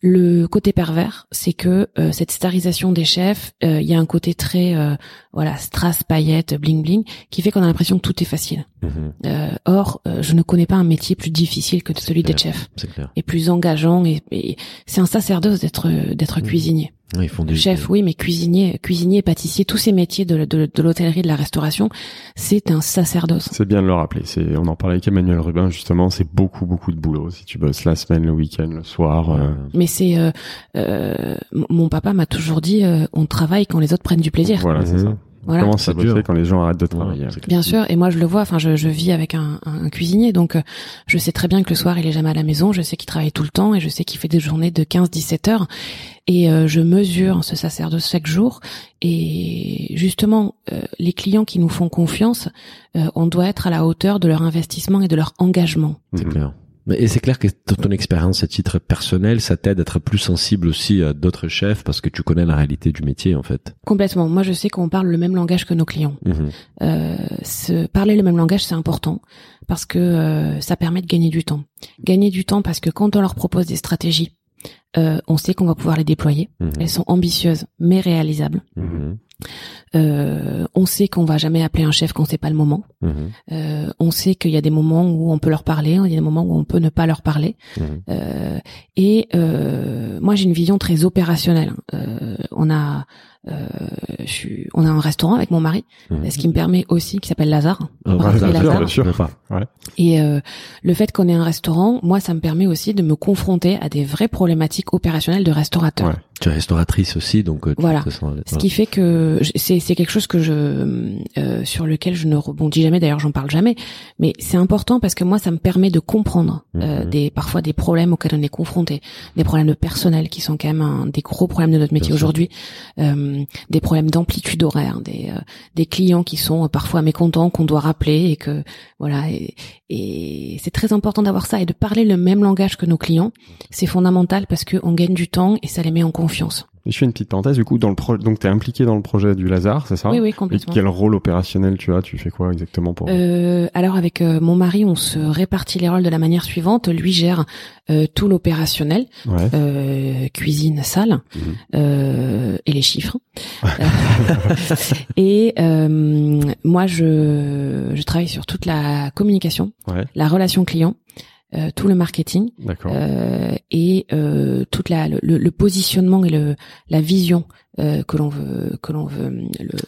Le côté pervers, c'est que euh, cette starisation des chefs, euh, il y a un côté très euh, voilà strass, paillettes, bling bling, qui fait qu'on a l'impression que tout est facile. Mhm. Euh, or, euh, je ne connais pas un métier plus difficile que celui d'être chef, clair. et plus engageant. Et, et c'est un sacerdoce d'être d'être Mhm. cuisinier. Ouais, Ils font des Chef, oui, mais cuisinier, cuisinier, pâtissier, tous ces métiers de, de, de l'hôtellerie, de la restauration, c'est un sacerdoce. C'est bien de le rappeler. C'est, on en parlait avec Emmanuel Rubin, justement, c'est beaucoup, beaucoup de boulot. Si tu bosses la semaine, le week-end, le soir, euh, Mais c'est euh, euh, mon papa m'a toujours dit, euh, on travaille quand les autres prennent du plaisir. voilà, c'est Mhm. ça. Voilà. Comment ça bosser quand les gens arrêtent de Ouais, travailler. clair. Bien sûr, et moi je le vois. Enfin, je, je vis avec un, un- un cuisinier, donc euh, je sais très bien que le soir il est jamais à la maison. Je sais qu'il travaille tout le temps et je sais qu'il fait des journées de 15-17 heures. Et euh, je mesure ce sacerdoce chaque jour. Et justement, euh, les clients qui nous font confiance, euh, on doit être à la hauteur de leur investissement et de leur engagement. C'est Mhm. clair. Et c'est clair que ton ton expérience à titre personnel, ça t'aide à être plus sensible aussi à d'autres chefs parce que tu connais la réalité du métier en fait. Complètement. Moi, je sais qu'on parle le même langage que nos clients. Mhm. Euh, parler le même langage, c'est important parce que euh, ça permet de gagner du temps. Gagner du temps parce que quand on leur propose des stratégies, euh, on sait qu'on va pouvoir les déployer. Mhm. Elles sont ambitieuses mais réalisables. Mhm. Euh, on sait qu'on va jamais appeler un chef quand c'est pas le moment. Mhm. Euh, on sait qu'il y a des moments où on peut leur parler, il y a des moments où on peut ne pas leur parler. Mhm. Euh, et euh, moi, j'ai une vision très opérationnelle. Euh, on a, je suis, on a un restaurant avec mon mari, Mhm. ce qui me permet aussi, qui s'appelle Lazare. Ah, bien sûr, Lazare. bien. Et euh, le fait qu'on ait un restaurant, moi, ça me permet aussi de me confronter à des vraies problématiques opérationnelles de restaurateurs. Ouais. Tu es restauratrice aussi, donc euh, tu Voilà. te sens- Ce qui fait que c'est c'est quelque chose que je euh, sur lequel je ne rebondis jamais. D'ailleurs, j'en parle jamais. Mais c'est important parce que moi, ça me permet de comprendre euh, Mhm. des parfois des problèmes auxquels on est confronté, des problèmes de personnel qui sont quand même un, des gros problèmes de notre métier aujourd'hui, euh, des problèmes d'amplitude horaire, des euh, des clients qui sont euh, parfois mécontents qu'on doit rappeler et que voilà. Et, et c'est très important d'avoir ça et de parler le même langage que nos clients. C'est fondamental parce que on gagne du temps et ça les met en confiance. Et je fais une petite parenthèse, du coup, dans le pro donc t'es impliqué dans le projet du Lazare, c'est ça? Oui, oui, Et complètement. quel rôle opérationnel tu as? Tu fais quoi exactement pour Euh, alors avec euh, mon mari, on se répartit les rôles de la manière suivante. Lui gère euh, tout l'opérationnel, Ouais. euh, cuisine, salle, Mhm. euh, et les chiffres. Et euh, moi, je, je travaille sur toute la communication, Ouais. la relation client, euh, tout le marketing euh, et euh, toute la le, le positionnement et le la vision euh, que l'on veut que l'on veut le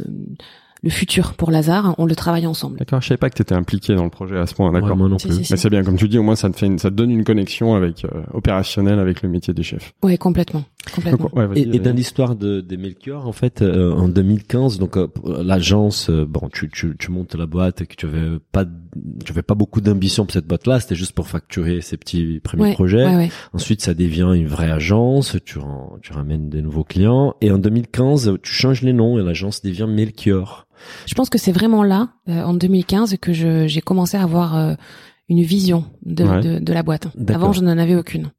le futur pour Lazare. On le travaille ensemble. D'accord, je savais pas que tu étais impliqué dans le projet à ce point, d'accord. Ouais, moi non plus. si, si. Mais c'est bien, comme tu dis, au moins ça te fait une, ça te donne une connexion avec euh, opérationnelle avec le métier des chefs. Ouais, complètement, complètement. Donc, ouais, vas-y, Et, dans l'histoire de, des Melchior, en fait, euh, en 2015, donc euh, l'agence, euh, bon, tu, tu, tu montes la boîte, et que tu avais pas, tu avais pas beaucoup d'ambition pour cette boîte-là, c'était juste pour facturer ces petits premiers Ouais, projets. ouais, ouais. Ensuite, ça devient une vraie agence, tu, tu ramènes des nouveaux clients, et en 2015, tu changes les noms et l'agence devient Melchior. Je pense que c'est vraiment là, euh, en 2015, que j'ai commencé à avoir euh, une vision de, Ouais. de, de la boîte. D'accord. Avant, je n'en avais aucune.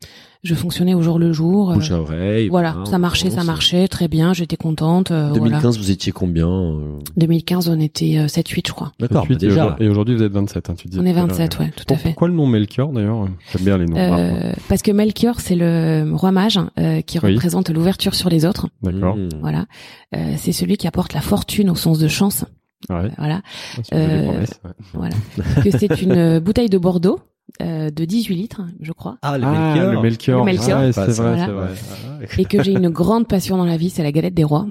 Je fonctionnais au jour le jour. euh, Bouche à oreille. voilà, ça marchait, ça marchait très bien. J'étais contente. euh, 2015, voilà. vous étiez combien euh 2015, on était euh, 7-8, je crois. D'accord, bah et déjà. aujourd'hui- Et aujourd'hui, vous êtes 27, hein, tu dis. On est 27, ouais, tout à fait. Pourquoi le nom Melchior d'ailleurs? J'aime bien les noms. Euh, parce que Melchior, c'est le roi mage euh, qui Oui. représente l'ouverture sur les autres. D'accord. Mmh. Voilà, euh, c'est celui qui apporte la fortune au sens de chance. Ouais. Voilà, jolie Euh, ouais. voilà. que c'est une euh, bouteille de Bordeaux euh, de 18 litres, je crois. Ah, le Ah, Melchior. le Melchior. Le Melchior. Ouais, c'est vrai, Voilà. c'est vrai. et que j'ai une grande passion dans la vie, c'est la galette des rois,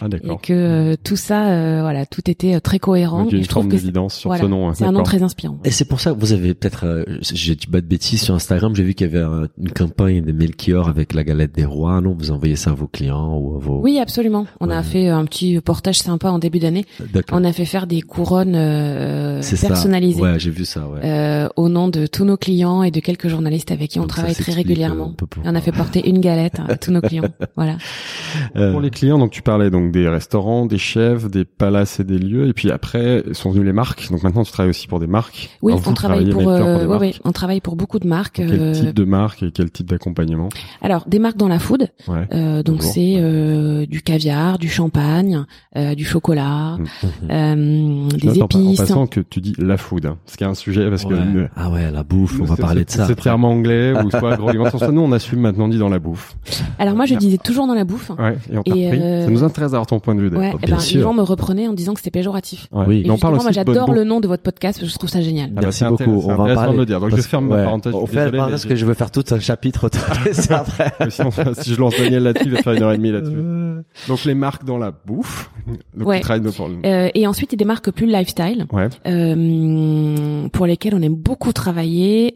Ah, et d'accord. que euh, tout ça, euh, voilà, tout était euh, très cohérent. Donc, il y a et une je trouve forme que c'est d'évidence sur voilà, ce nom. hein, c'est un nom très inspirant. Et c'est pour ça que vous avez peut-être, euh, j'ai dit pas de bêtises sur Instagram, j'ai vu qu'il y avait une campagne de Melchior avec la galette des rois. Non, vous envoyez ça à vos clients ou à vos. Oui, absolument. On a fait un petit portage sympa en début d'année. D'accord. On a fait faire des couronnes euh, C'est ça. personnalisées Ouais, j'ai vu ça. Ouais. euh, au nom de tous nos clients et de quelques journalistes avec qui on Donc travaille très régulièrement. euh, on a fait porter une galette à tous nos clients. Voilà. Euh, Pour les clients, donc tu parlais donc des restaurants, des chefs, des palaces et des lieux, et puis après sont venues les marques. Donc maintenant tu travailles aussi pour des marques. Oui, Alors, on travaille pour, euh, des ouais, marques. ouais, on travaille pour beaucoup de marques. Quel euh, type de marque et quel type d'accompagnement? Alors, des marques dans la food. Ouais. Euh, donc c'est euh, du caviar, du champagne, euh, du chocolat, Mm. euh, Je des note en pa- En épices. passant que tu dis la food, hein, ce qui est un sujet parce que ouais. Ah ouais, la bouffe, on va parler de ça. C'est terme anglais ou soit agroalimentaire. Nous, on assume maintenant dit dans la bouffe. Alors moi, je disais toujours dans la bouffe. Ouais. Et on Et, euh, Ça nous intéresse d'avoir ton point de vue. Ouais, eh bien ben, sûr. Yvan me reprenait en disant que c'était péjoratif. Ouais. Oui. Et on parle aussi moi, j'adore le nom de votre podcast. Je trouve ça génial. Ah bah, Merci beaucoup. On va de parler. le dire. Donc, je ferme ma parenthèse, On fait la parce que je veux faire tout un chapitre après. Si je lance Daniel là-dessus, il va faire une heure et demie là-dessus. Donc les marques dans la bouffe. Ouais. Euh, et ensuite, il y a des marques plus lifestyle. Euh, pour lesquelles on aime beaucoup travailler,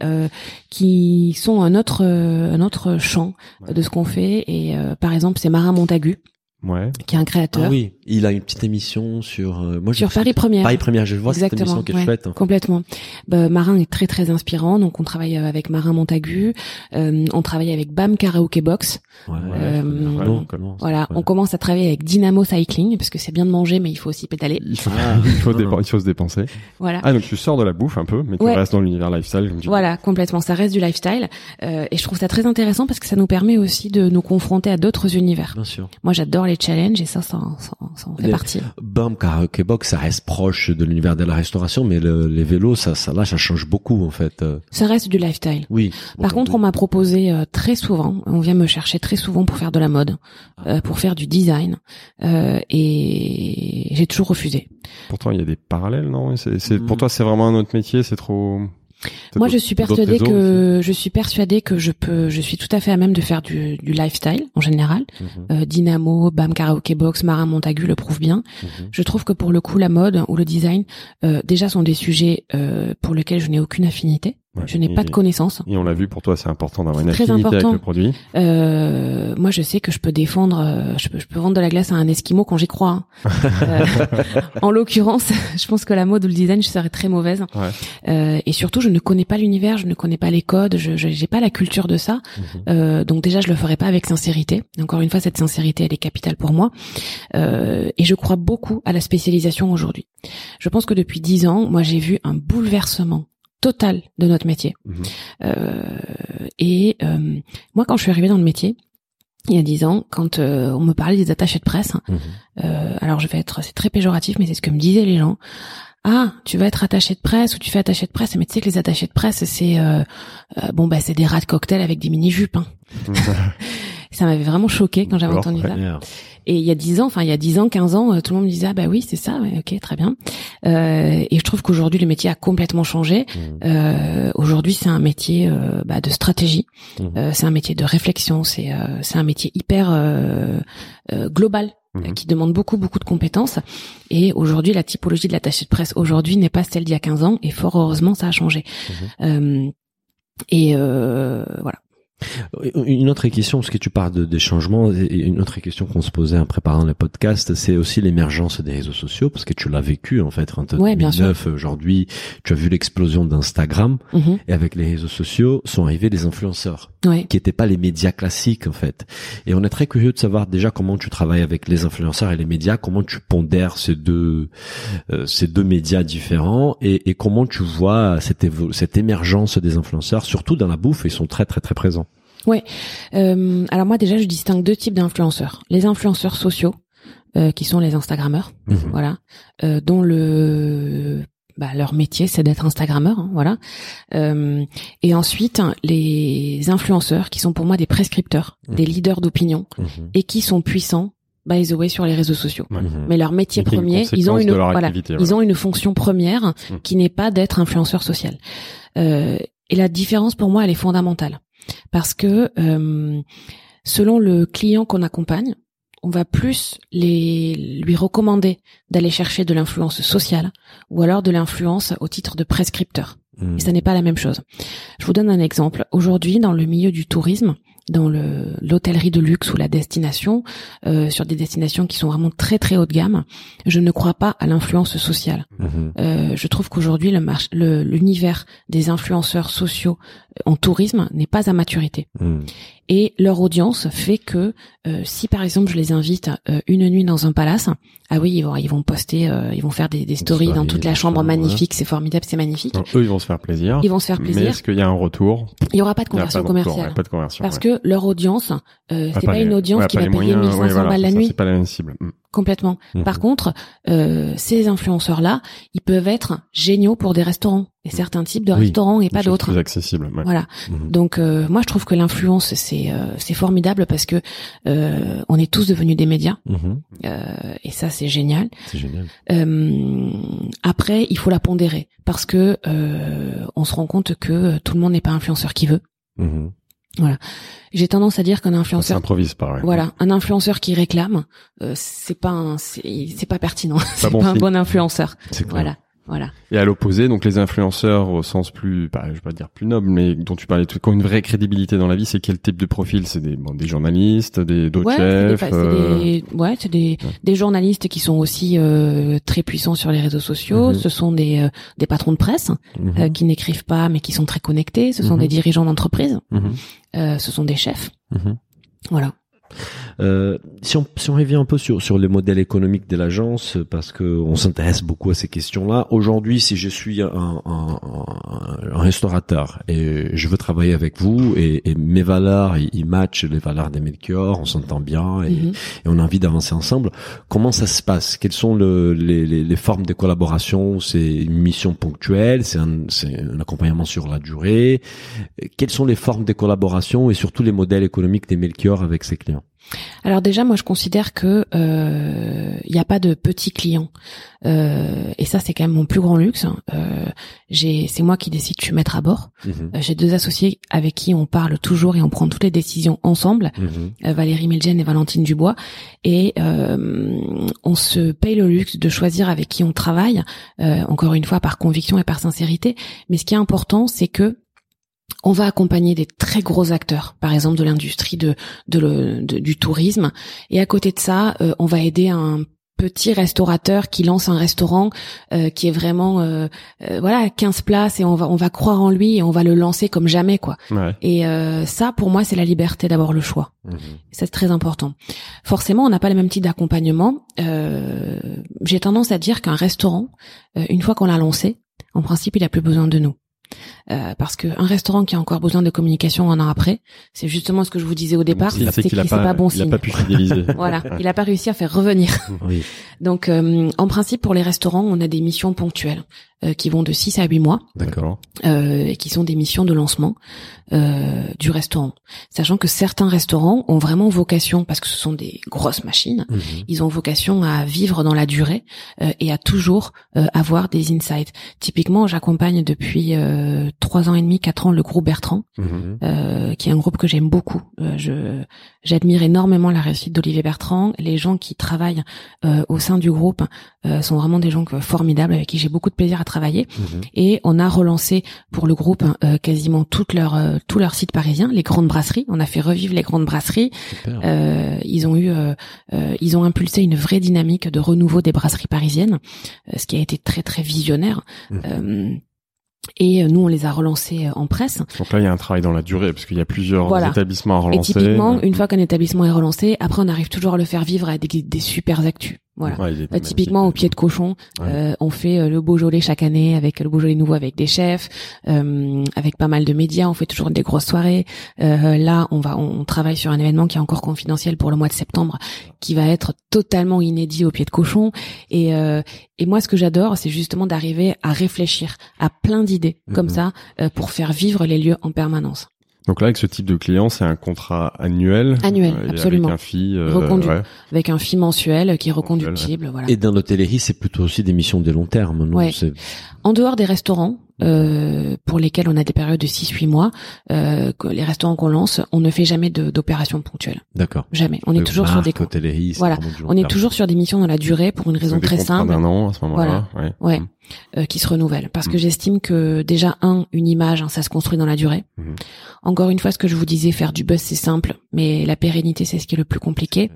euh, qui sont un autre euh, un autre champ de ce qu'on fait. Et euh, par exemple, c'est Marin Montagu, Ouais. qui est un créateur Ah oui, il a une petite émission sur. euh, moi, sur j'ai- Paris Première. Paris Première, je vois cette Exactement, émission qui est ouais, chouette. hein. Complètement. Bah, Marin est très très inspirant, donc on travaille euh, avec Marin Montagu, euh, on travaille avec Bam Karaoke Box. Ouais, Euh, ouais, non, comment- Voilà, ouais. on commence à travailler avec Dynamo Cycling parce que c'est bien de manger, mais il faut aussi pédaler. Il faut, Ah. il, faut il se dépenser. Voilà. Ah, donc tu sors de la bouffe un peu, mais tu Ouais. restes dans l'univers lifestyle, comme tu dis. Voilà, complètement. Ça reste du lifestyle, euh, et je trouve ça très intéressant parce que ça nous permet aussi de nous confronter à d'autres univers. Bien sûr. Moi, j'adore les challenges et ça, ça, ça, ça en fait Les- partie. Bam, karaoke box, ça reste proche de l'univers de la restauration, mais le- les vélos, ça, ça, là, ça change beaucoup en fait. Ça reste du lifestyle. Oui. Par contre, on m'a proposé euh, très souvent, on vient me chercher très souvent pour faire de la mode, euh, pour faire du design, euh, et j'ai toujours refusé. Pourtant, il y a des parallèles, non? C'est. Pour toi, c'est vraiment un autre métier, c'est trop... Moi, je suis persuadée que je suis persuadée que je peux, je suis tout à fait à même de faire du, du lifestyle en général. Mhm, Euh, Dynamo, Bam Karaoke Box, Marin Montagu le prouve bien. mhm. Je trouve que pour le coup, la mode ou le design, euh, déjà sont des sujets euh, pour lesquels je n'ai aucune affinité. Ouais. Je n'ai pas de connaissances. Et on l'a vu, pour toi, c'est important d'avoir une affinité important. avec le produit. Euh, moi, je sais que je peux défendre, euh, je peux, je peux vendre de la glace à un esquimau quand j'y crois. hein. Euh, en l'occurrence, je pense que la mode ou le design, je serais très mauvaise. Ouais. Euh, et surtout, je ne connais pas l'univers, je ne connais pas les codes, je j'ai pas la culture de ça. Euh, donc déjà, je le ferai pas avec sincérité. Encore une fois, cette sincérité, elle est capitale pour moi. Euh, et je crois beaucoup à la spécialisation aujourd'hui. Je pense que depuis dix ans, moi, j'ai vu un bouleversement total de notre métier. Mhm. Euh, et euh, moi, quand je suis arrivée dans le métier, il y a dix ans, quand euh, on me parlait des attachés de presse, Mhm. euh, alors je vais être, c'est très péjoratif, mais c'est ce que me disaient les gens. Ah, tu vas être attaché de presse ou tu fais attaché de presse, mais tu sais que les attachés de presse, c'est bon bah c'est des rats de cocktail avec des mini jupes. Hein. Ça m'avait vraiment choqué quand j'avais entendu ça. Et il y a 10 ans, enfin il y a 10 ans, 15 ans, euh, tout le monde me disait ah bah oui c'est ça, ouais, ok très bien. Euh, et je trouve qu'aujourd'hui le métier a complètement changé. Mhm. Euh, aujourd'hui c'est un métier euh, bah, de stratégie, Mhm. Euh, c'est un métier de réflexion, c'est euh, c'est un métier hyper euh, euh, global euh, qui demande beaucoup beaucoup de compétences. Et aujourd'hui la typologie de l'attaché de presse aujourd'hui n'est pas celle d'il y a 15 ans et fort heureusement ça a changé. Euh, et euh, voilà. Une autre question, parce que tu parles de, des changements, et une autre question qu'on se posait en préparant le podcast, c'est aussi l'émergence des réseaux sociaux, parce que tu l'as vécu en fait entre Ouais, bien 2009 aujourd'hui, tu as vu l'explosion d'Instagram, Mhm. et avec les réseaux sociaux sont arrivés les influenceurs, Ouais. qui n'étaient pas les médias classiques en fait. Et on est très curieux de savoir déjà comment tu travailles avec les influenceurs et les médias, comment tu pondères ces deux euh, ces deux médias différents, et, et comment tu vois cette, cette émergence des influenceurs, surtout dans la bouffe, ils sont très très très présents. Euh, alors moi déjà je distingue deux types d'influenceurs. Les influenceurs sociaux, euh, qui sont les Instagrammeurs, Mhm. voilà, euh, dont le bah, leur métier c'est d'être Instagrammeur, hein, voilà. Euh, et ensuite les influenceurs qui sont pour moi des prescripteurs, Mhm. des leaders d'opinion Mhm. et qui sont puissants, by the way, sur les réseaux sociaux. Ouais. Mais leur métier premier, ils ont une voilà, ils ont une fonction première Mm. qui n'est pas d'être influenceur social. Euh, et la différence pour moi, elle est fondamentale parce que euh, selon le client qu'on accompagne, on va plus les lui recommander d'aller chercher de l'influence sociale ou alors de l'influence au titre de prescripteur. Mhm. Et ça n'est pas la même chose. Je vous donne un exemple. Aujourd'hui, dans le milieu du tourisme, dans le l'hôtellerie de luxe ou la destination, euh, sur des destinations qui sont vraiment très très haut de gamme, je ne crois pas à l'influence sociale. Mhm. Euh, je trouve qu'aujourd'hui le- l'univers des influenceurs sociaux en tourisme n'est pas à maturité. Mhm. Et leur audience fait que euh, si par exemple je les invite euh, une nuit dans un palace, ah oui ils vont ils vont poster, euh, ils vont faire des, des stories dans toute la chambre magnifique, c'est formidable, c'est magnifique. Donc, eux, ils vont se faire plaisir. Ils vont se faire Mais plaisir. est-ce qu'il y a un retour? Il y aura pas de conversion pas commerciale. pas de conversion. Parce ouais. que leur audience, euh, Ah, c'est pas, les- une audience ouais, qui pas va payer moyens, 1500 ouais, voilà, balles la ça, nuit C'est pas la même cible. Mm. Complètement. Mhm. Par contre, euh, ces influenceurs-là, ils peuvent être géniaux pour des restaurants et certains types de Oui. restaurants et pas d'autres. Plus accessible. ouais. Voilà. Mhm. Donc euh, moi je trouve que l'influence c'est euh, c'est formidable parce que euh, on est tous devenus des médias Mhm. euh, et ça c'est génial. C'est génial. Euh, après il faut la pondérer parce que euh, on se rend compte que tout le monde n'est pas influenceur qui veut. Mhm. J'ai tendance à dire qu'un influenceur s'improvise pas. ouais. Voilà, un influenceur qui réclame, euh, c'est pas un, c'est pas pertinent, c'est bon pas un bon influenceur. Voilà, voilà. Et à l'opposé, donc les influenceurs au sens plus, bah, je vais pas dire plus noble, mais dont tu parlais, tout, qui ont une vraie crédibilité dans la vie, c'est quel type de profil? C'est des, bon, des journalistes, des d'autres Ouais, c'est des, euh, des- ouais, c'est des, Ouais. des journalistes qui sont aussi euh, très puissants sur les réseaux sociaux. Mhm. Ce sont des, euh, des patrons de presse euh, qui n'écrivent pas, mais qui sont très connectés. Ce sont Mhm. des dirigeants d'entreprise. Mhm. Euh, ce sont des chefs. Voilà. Euh, si on si on revient un peu sur sur les modèles économiques de l'agence parce que on s'intéresse beaucoup à ces questions-là. Aujourd'hui, si je suis un, un, un- un restaurateur et je veux travailler avec vous et, et mes valeurs ils, ils matchent les valeurs des Melchior, on s'entend bien et, Mhm. et on a envie d'avancer ensemble. Comment ça se passe? Quelles sont le, les, les, les formes de collaboration? C'est une mission ponctuelle C'est un, c'est un accompagnement sur la durée Quelles sont les formes de collaboration et surtout les modèles économiques des Melchior avec ses clients? Alors déjà, moi, je considère que euh, n'y a pas de petits clients, Euh, et ça, c'est quand même mon plus grand luxe. Euh, j'ai, c'est moi qui décide, suis maître à bord. Mhm. Euh, J'ai deux associés avec qui on parle toujours et on prend toutes les décisions ensemble. Mhm. euh, Valérie Milgen et Valentine Dubois, et euh, on se paye le luxe de choisir avec qui on travaille. euh, encore une fois, par conviction et par sincérité. Mais ce qui est important, c'est que on va accompagner des très gros acteurs, par exemple de l'industrie de, de le- de- du tourisme, et à côté de ça, euh, on va aider un petit restaurateur qui lance un restaurant euh, qui est vraiment euh, euh, voilà 15 places et on va on va croire en lui et on va le lancer comme jamais quoi. Ouais. Et euh, ça pour moi c'est la liberté d'avoir le choix. Ça c'est très important. Forcément on n'a pas le même type d'accompagnement. Euh, J'ai tendance à dire qu'un restaurant, euh, une fois qu'on l'a lancé, en principe il a plus besoin de nous. Euh, parce que un restaurant qui a encore besoin de communication un an après, c'est justement ce que je vous disais au départ, c'est qu'il a c'est pas- pas bon il a signe. pas pu fidéliser. Voilà, il a pas réussi à faire revenir. Oui. Donc, euh, en principe, pour les restaurants, on a des missions ponctuelles euh, qui vont de 6 à 8 mois, D'accord. euh, et qui sont des missions de lancement euh, du restaurant. Sachant que certains restaurants ont vraiment vocation, parce que ce sont des grosses machines, Mhm. ils ont vocation à vivre dans la durée euh, et à toujours euh, avoir des insights. Typiquement, j'accompagne depuis euh, trois ans et demi, quatre ans le groupe Bertrand, Mhm. euh, qui est un groupe que j'aime beaucoup. Euh, je j'admire énormément la réussite d'Olivier Bertrand. Les gens qui travaillent euh, au sein du groupe euh, sont vraiment des gens que- formidables avec qui j'ai beaucoup de plaisir à travailler. Mhm. Et on a relancé pour le groupe euh, quasiment toutes leurs euh, tous leurs sites parisiens, les grandes brasseries. On a fait revivre les grandes brasseries. Euh, ils ont eu, ils ont impulsé une vraie dynamique de renouveau des brasseries parisiennes, ce qui a été très très visionnaire. Mhm. Et euh, nous, on les a relancés euh, en presse. Donc là, il y a un travail dans la durée, parce qu'il y a plusieurs Voilà. établissements à Et relancer. typiquement, une fois qu'un établissement est relancé, après, on arrive toujours à le faire vivre avec des, des super actus. Voilà. Ouais, Euh, typiquement au pied de cochon, Ouais. euh, on fait euh, le Beaujolais chaque année avec le Beaujolais nouveau avec des chefs, euh, avec pas mal de médias. On fait toujours des grosses soirées. Euh, là, on va, on travaille sur un événement qui est encore confidentiel pour le mois de septembre, qui va être totalement inédit au pied de cochon. Et, euh, et moi, ce que j'adore, c'est justement d'arriver à réfléchir à plein d'idées comme Mhm. ça euh, pour faire vivre les lieux en permanence. Donc là, avec ce type de client, c'est un contrat annuel. Annuel, euh, absolument. Avec un fee. euh, ouais. Avec un fee mensuel qui est Mensuel, reconductible. Voilà. Et dans l'hôtellerie, c'est plutôt aussi des missions de long terme, non Ouais. C'est- En dehors des restaurants, euh, pour lesquels on a des périodes de 6-8 mois, euh, que les restaurants qu'on lance, on ne fait jamais d'opérations ponctuelles. D'accord. Jamais. On est toujours sur marque, des Voilà. On est toujours sur des missions dans la durée pour une raison très simple, d'un an à ce moment-là. Ouais. Ouais. Mm. euh, qui se renouvellent. Parce que Mm. j'estime que déjà un, une image, hein, ça se construit dans la durée. Mhm. Encore une fois, ce que je vous disais, faire du buzz c'est simple, mais la pérennité c'est ce qui est le plus compliqué.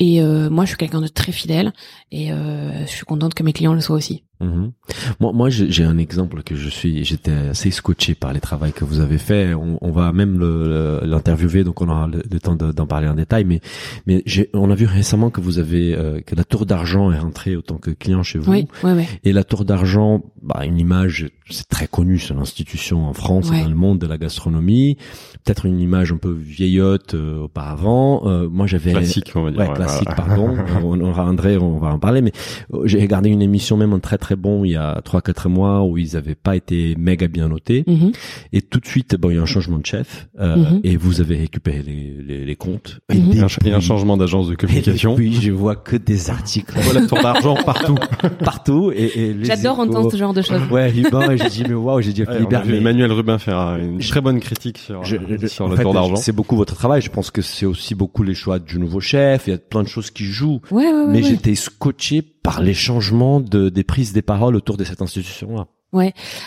Et euh, moi, je suis quelqu'un de très fidèle et euh, je suis contente que mes clients le soient aussi. Mhm. Moi, moi, j'ai j'ai un exemple que je suis, j'étais assez scotché par les travaux que vous avez fait. On, on va même le- le- l'interviewer, donc on aura le, le temps de- d'en parler en détail. Mais, mais j'ai- on a vu récemment que vous avez euh, que la Tour d'Argent est rentrée autant que client chez vous. Oui, ouais, ouais. Et la Tour d'Argent, bah, une image, c'est très connu, c'est l'institution en France et dans le monde de la gastronomie. Peut-être une image un peu vieillotte euh, auparavant. Euh, moi, j'avais Classique, on va dire. Ouais, ouais, classique, voilà. pardon. on aura André, on va en parler, mais euh, j'ai regardé une émission même très très bon il y a trois quatre mois où ils avaient pas été méga bien notés Mhm. et tout de suite bon il y a un changement de chef euh, Mhm. et vous avez récupéré les, les, les comptes et, Et un, depuis- et un changement d'agence de communication. et depuis je vois que des articles Voilà, tour d'argent partout. partout et, et J'adore entendre ce genre de choses. Ouais, Ruben, et j'ai dit mais waouh, j'ai dit Ouais, Philippe Hermé, Emmanuel Rubin faire une Je- très bonne critique sur, je- je- sur le fait, tour d'argent. C'est beaucoup votre travail. Je pense que c'est aussi beaucoup les choix du nouveau chef. Il y a plein de choses qui jouent. Ouais, ouais, ouais. mais ouais. j'étais scotché par les changements de, des prises des paroles autour de cette institution-là.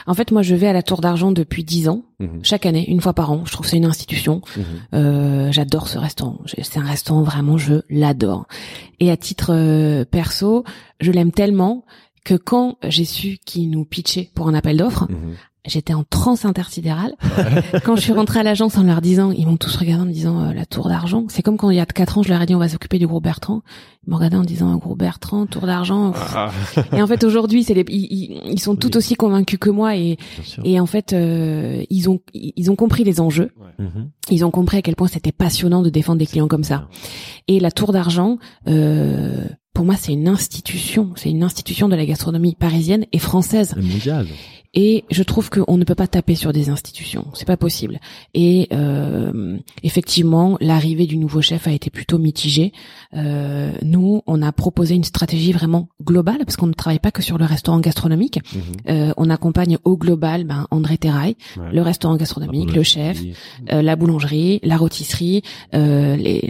En fait, moi, je vais à la Tour d'Argent depuis dix ans, Mhm. chaque année, une fois par an. Je trouve que c'est une institution. Mhm. Euh, j'adore ce restaurant. C'est un restaurant vraiment, je l'adore. Et à titre euh, perso, je l'aime tellement que quand j'ai su qu'il nous pitchait pour un appel d'offres, Mhm. J'étais en transe intersidérale. quand je suis rentrée à l'agence en leur disant, ils m'ont tous regardé en me disant euh, la tour d'argent. C'est comme quand il y a quatre ans, je leur ai dit on va s'occuper du groupe Bertrand. Ils m'ont regardé en disant groupe Bertrand, tour d'argent. Ah, Et en fait aujourd'hui, c'est les, ils, ils- ils sont tout aussi convaincus que moi et, et en fait euh, ils ont ils ont compris les enjeux. Mhm. Ils ont compris à quel point c'était passionnant de défendre des clients comme ça. Et la Tour d'Argent, euh, pour moi, c'est une institution. C'est une institution de la gastronomie parisienne et française. Le mondial. Et je trouve qu'on ne peut pas taper sur des institutions. C'est pas possible. Et euh, effectivement, l'arrivée du nouveau chef a été plutôt mitigée. Euh, nous, on a proposé une stratégie vraiment globale parce qu'on ne travaille pas que sur le restaurant gastronomique. Mhm. Euh, on accompagne au global ben, André Terrail, Ouais. le restaurant gastronomique, le chef, euh, la boulangerie, la rôtisserie, euh, les,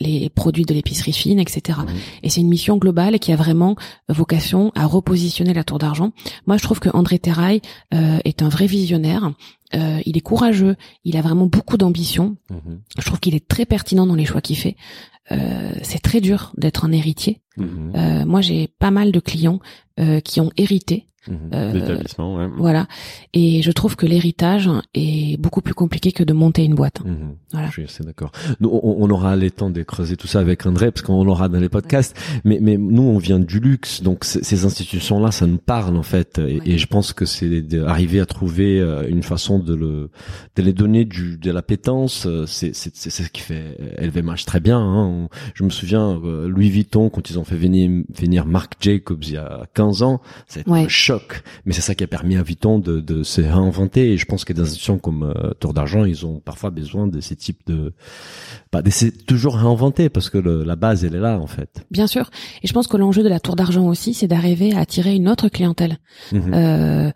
les, les produits de l'épicerie fine, etc. Mhm. Et c'est une mission globale qui a vraiment vocation à repositionner la tour d'argent. Moi, je trouve que André Terrail euh, est un vrai visionnaire. Euh, il est courageux, il a vraiment beaucoup d'ambition. Mhm. Je trouve qu'il est très pertinent dans les choix qu'il fait. Euh, c'est très dur d'être un héritier. Mhm. Euh, moi, j'ai pas mal de clients euh, qui ont hérité Mhm. Euh, ouais. Voilà. Et je trouve que l'héritage est beaucoup plus compliqué que de monter une boîte. Mhm. Voilà. Je suis assez d'accord. Nous, on, on aura les temps de creuser tout ça avec André, parce qu'on l'aura dans les podcasts. Mais, mais nous, on vient du luxe, donc ces institutions-là, ça nous parle en fait. Et, Ouais. et je pense que c'est d'arriver à trouver euh, une façon de le, de les donner du, de l'appétence. euh, C'est, c'est, c'est ce qui fait LVMH très bien. Hein. Je me souviens Louis Vuitton quand ils ont fait venir, venir Marc Jacobs il y a 15 ans, c'était Mais c'est ça qui a permis à Vuitton de, de se réinventer. Et je pense que des institutions comme euh, Tour d'argent, ils ont parfois besoin de ces types de, bah, d'essayer de toujours réinventer parce que le- la base, elle est là en fait. Bien sûr. Et je pense que l'enjeu de la tour d'argent aussi, c'est d'arriver à attirer une autre clientèle. Mhm. Euh,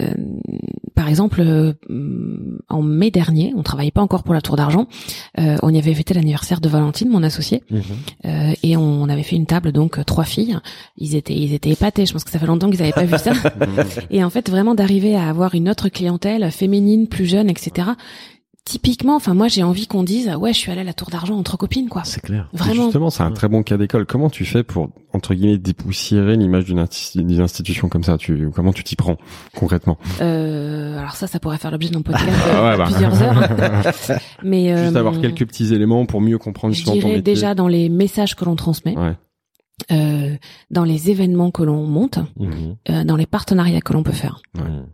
euh, par exemple, euh, en mai dernier, on travaillait pas encore pour la tour d'argent. euh, on y avait fêté l'anniversaire de Valentine, mon associé, euh, et on avait fait une table donc euh, trois filles. Ils étaient ils étaient épatés. Je pense que ça fait longtemps qu'ils avaient pas vu ça. et en fait, vraiment d'arriver à avoir une autre clientèle féminine, plus jeune, etc. Typiquement, enfin moi j'ai envie qu'on dise ouais je suis allée à la tour d'argent entre copines quoi. C'est clair. Vraiment. Justement, c'est un très bon cas d'école. Comment tu fais pour, entre guillemets, dépoussiérer l'image d'une insti- d'une institution comme ça? Tu, Comment tu t'y prends, concrètement? Euh, alors ça, ça pourrait faire l'objet d'un podcast de Ah ouais, bah. plusieurs heures. Mais Juste euh, avoir quelques petits éléments pour mieux comprendre je justement ton dirais métier. déjà dans les messages que l'on transmet, Ouais. Euh, dans les événements que l'on monte, Mhm. euh, dans les partenariats que l'on peut faire.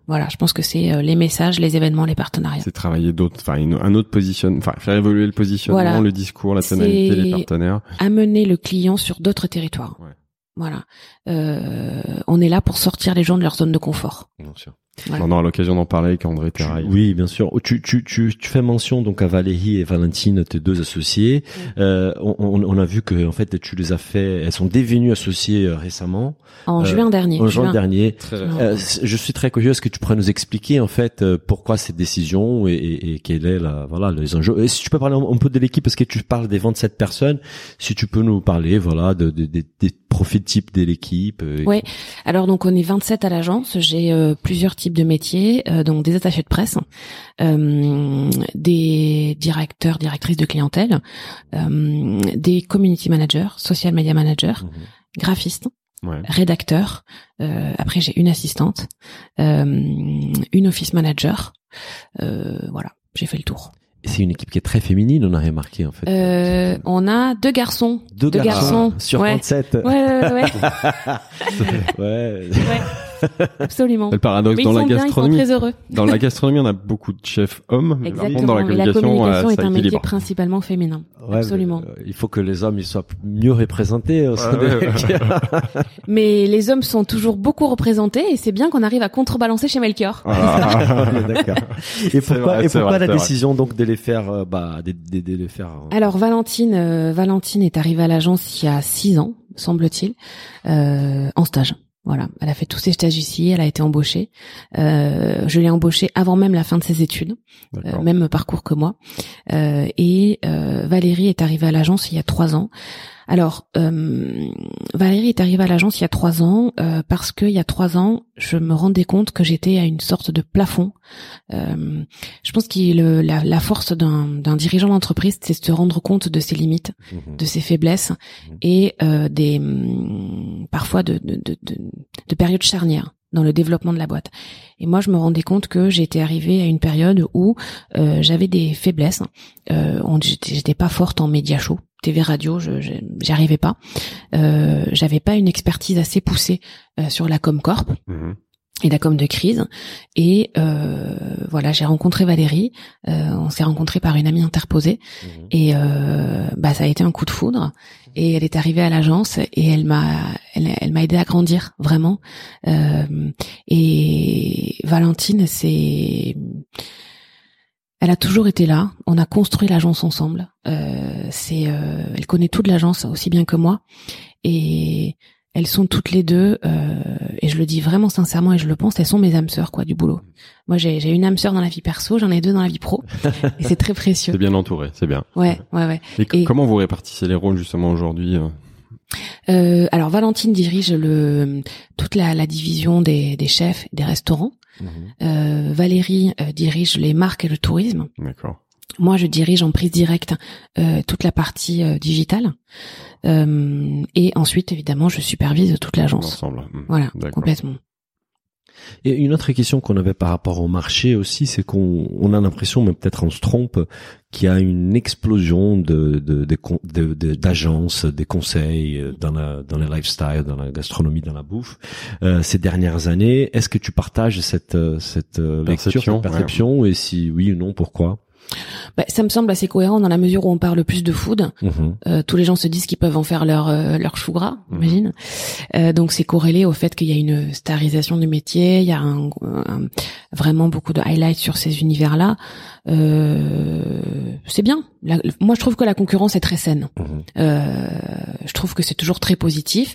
Voilà, je pense que c'est euh, les messages, les événements, les partenariats. C'est travailler d'autres, enfin, un autre positionnement, enfin, faire évoluer le positionnement, Voilà. le discours, la tonalité, les partenaires. Amener le client sur d'autres territoires. Ouais. Voilà. Euh, on est là pour sortir les gens de leur zone de confort. Bien sûr. Voilà. On aura l'occasion d'en parler avec André Terrail. oui, bien sûr. Tu, tu, tu, tu fais mention donc à Valérie et Valentine, tes deux associés. Euh, on, on- on a vu que en fait tu les as fait, elles sont devenues associées euh, récemment, En Euh, juin dernier. en juin dernier. Très-. Euh, je suis très curieux. Est-ce que tu pourrais nous expliquer en fait euh, pourquoi cette décision et, et, et quel est la voilà les enjeux? Et si tu peux parler un, un peu de l'équipe parce que tu parles des 27 personnes, si tu peux nous parler voilà de, de- de- des profils types de l'équipe. euh, Ouais. Alors donc on est 27 à l'agence. J'ai euh, plusieurs types de métiers, euh, donc des attachés de presse, euh, des directeurs, directrices de clientèle, euh, des community managers, social media managers, Mhm. graphistes, Ouais. rédacteurs. Euh, après j'ai une assistante, euh, une office manager. Euh, voilà, j'ai fait le tour. C'est une équipe qui est très féminine, on a remarqué en fait. Euh, on a deux garçons. Deux, deux garçons. sur Ouais. 27. Ouais, ouais, ouais, Ouais. ouais. absolument. C'est le paradoxe Mais dans ils la sont bien, ils sont gastronomie. très heureux. Dans la gastronomie, on a beaucoup de chefs hommes. mais par contre, Exactement. dans la Mais la communication, communication euh, est un métier principalement féminin. Ouais, Absolument. mais, euh, il faut que les hommes ils soient mieux représentés au sein Ouais, de ouais, l'équipe. Mais les hommes sont toujours beaucoup représentés et c'est bien qu'on arrive à contrebalancer chez Melchior. Ah. D'accord. Et pourquoi, vrai, et pourquoi vrai, la décision donc de les faire, euh, bah, de, de- de les faire. euh, Alors Valentine, euh, Valentine est arrivée à l'agence il y a six ans, semble-t-il, euh, en stage. Voilà, elle a fait tous ses stages ici, elle a été embauchée. Euh, je l'ai embauchée avant même la fin de ses études, euh, même parcours que moi. Euh, et euh, Valérie est arrivée à l'agence il y a trois ans. Alors, euh, Valérie est arrivée à l'agence il y a trois ans euh, parce que il y a trois ans, je me rendais compte que j'étais à une sorte de plafond. Euh, je pense que la, la force d'un dirigeant d'entreprise, c'est de se rendre compte de ses limites, mhm. de ses faiblesses Mhm. et euh, des hum, parfois de, de, de, de, de périodes charnières dans le développement de la boîte. Et moi, je me rendais compte que j'étais arrivée à une période où euh, j'avais des faiblesses. Euh, j'étais pas forte en médias show, TV radio, je je- j'y arrivais pas. Euh, j'avais pas une expertise assez poussée euh, sur la Comcorp Mhm. et la com de crise. Et euh, voilà, j'ai rencontré Valérie. euh, on s'est rencontrés par une amie interposée. Mhm. Et euh, bah ça a été un coup de foudre. Et elle est arrivée à l'agence et elle m'a elle, elle m'a aidé à grandir vraiment. Euh, et Valentine, c'est elle a toujours été là. On a construit l'agence ensemble. Euh, c'est euh, elle connaît toute l'agence aussi bien que moi. Et elles sont toutes les deux, euh, et je le dis vraiment sincèrement et je le pense, elles sont mes âmes sœurs quoi du boulot. Moi j'ai j'ai une âme sœur dans la vie perso, j'en ai deux dans la vie pro, et c'est très précieux. C'est bien entouré, c'est bien. Ouais, ouais, ouais. Et, comment vous répartissez les rôles justement aujourd'hui euh Euh, alors Valentine dirige le toute la, la division des, des chefs des restaurants. Mhm. Euh, Valérie euh, dirige les marques et le tourisme. D'accord. Moi, je dirige en prise directe euh, toute la partie euh, digitale. Euh, et ensuite, évidemment, je supervise toute l'agence. L'ensemble. Mhm. Voilà, D'accord. complètement. Et une autre question qu'on avait par rapport au marché aussi, c'est qu'on on a l'impression, mais peut-être on se trompe, qu'il y a une explosion de de, de, de, d'agences, des conseils euh, dans la dans le lifestyle, dans la gastronomie, dans la bouffe euh, ces dernières années. Est-ce que tu partages cette cette lecture, perception, cette perception, et si oui ou non, pourquoi? Bah, ça me semble assez cohérent dans la mesure où on parle plus de food. Mhm. Euh, tous les gens se disent qu'ils peuvent en faire leur euh, leur chou gras, Mhm. imagine. Euh, donc c'est corrélé au fait qu'il y a une starisation du métier, il y a un, un- vraiment beaucoup de highlights sur ces univers-là. Euh, c'est bien. La- moi, je trouve que la concurrence est très saine. Euh, je trouve que c'est toujours très positif.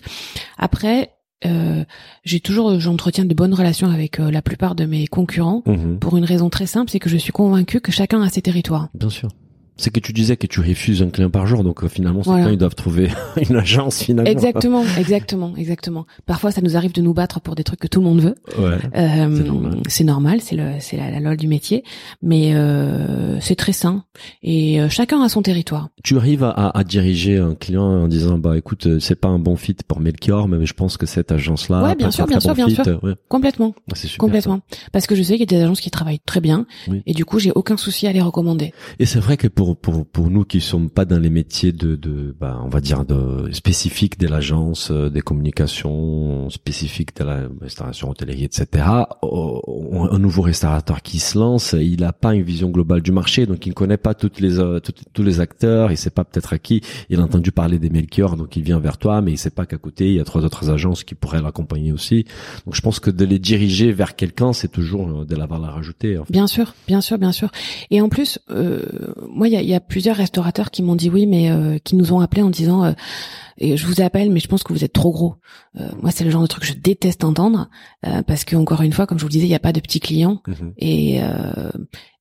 Après, euh, j'ai toujours, j'entretiens de bonnes relations avec euh, la plupart de mes concurrents Mhm. pour une raison très simple, c'est que je suis convaincue que chacun a ses territoires. Bien sûr. C'est que tu disais que tu refuses un client par jour, donc euh, finalement, Voilà. clients, ils doivent trouver une agence finalement. Exactement, exactement, exactement. Parfois, ça nous arrive de nous battre pour des trucs que tout le monde veut. Ouais. Euh, C'est normal. c'est le, c'est la, la loi du métier, mais euh, c'est très sain et euh, chacun a son territoire. Tu arrives à, à, à diriger un client en disant bah écoute euh, c'est pas un bon fit pour Melchior mais je pense que cette agence là Ouais, bien sûr, bien sûr, bien sûr. ouais. Complètement, Ah, c'est super complètement. Parce que je sais qu'il y a des agences qui travaillent très bien Oui. et du coup, j'ai aucun souci à les recommander. et c'est vrai que pour pour pour nous qui sommes pas dans les métiers de de bah on va dire de spécifiques de l'agence euh, des communications spécifiques de la restauration hôtellerie etc oh, un nouveau restaurateur qui se lance il a pas une vision globale du marché donc il ne connaît pas toutes les euh, tous les acteurs il sait pas peut-être à qui il a entendu parler des Melchior donc il vient vers toi mais il sait pas qu'à côté il y a trois autres agences qui pourraient l'accompagner aussi donc je pense que de les diriger vers quelqu'un c'est toujours euh, de la valeur ajoutée. Bien sûr, bien sûr, bien sûr. Et en plus, euh, moi, y a, il y a plusieurs restaurateurs qui m'ont dit oui, mais euh, qui nous ont appelés en disant euh, et je vous appelle, mais je pense que vous êtes trop gros. Euh, moi, c'est le genre de truc que je déteste entendre euh, parce que encore une fois, comme je vous le disais, il n'y a pas de petits clients et euh,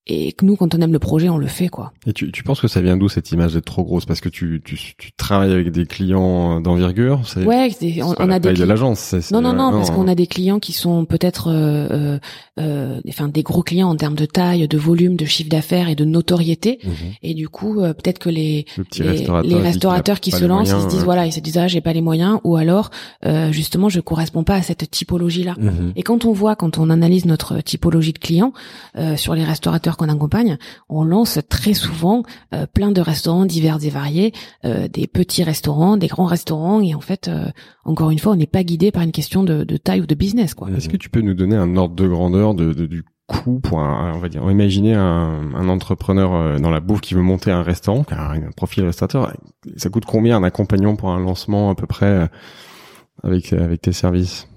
et que nous, quand on aime le projet, on le fait quoi. Et tu, tu penses que ça vient d'où cette image d'être trop grosse? Parce que tu, tu, tu travailles avec des clients d'envergure c'est, Ouais, c'est- on, on a des de l'agence. c'est- Non, non, non, euh, parce qu'on a des clients qui sont peut-être, euh, euh, euh, enfin, des gros clients en termes de taille, de volume, de chiffre d'affaires et de notoriété. Mhm. Et du coup, euh, peut-être que les le les, restaurateur, restaurateurs qui se lancent, ils se disent ouais. voilà, ils se disent ah j'ai pas les moyens, ou alors euh, justement je corresponds pas à cette typologie-là. Mhm. Et quand on voit, quand on analyse notre typologie de clients euh, sur les restaurateurs qu'on accompagne, on lance très souvent euh, plein de restaurants divers et variés, euh, des petits restaurants, des grands restaurants, et en fait, euh, encore une fois, on n'est pas guidé par une question de, taille ou de business. Est-ce que tu peux nous donner un ordre de grandeur de, de- du coût pour un, on va dire, imaginer un, entrepreneur dans la bouffe qui veut monter un restaurant, un profil restaurateur, ça coûte combien un accompagnement pour un lancement à peu près avec tes services?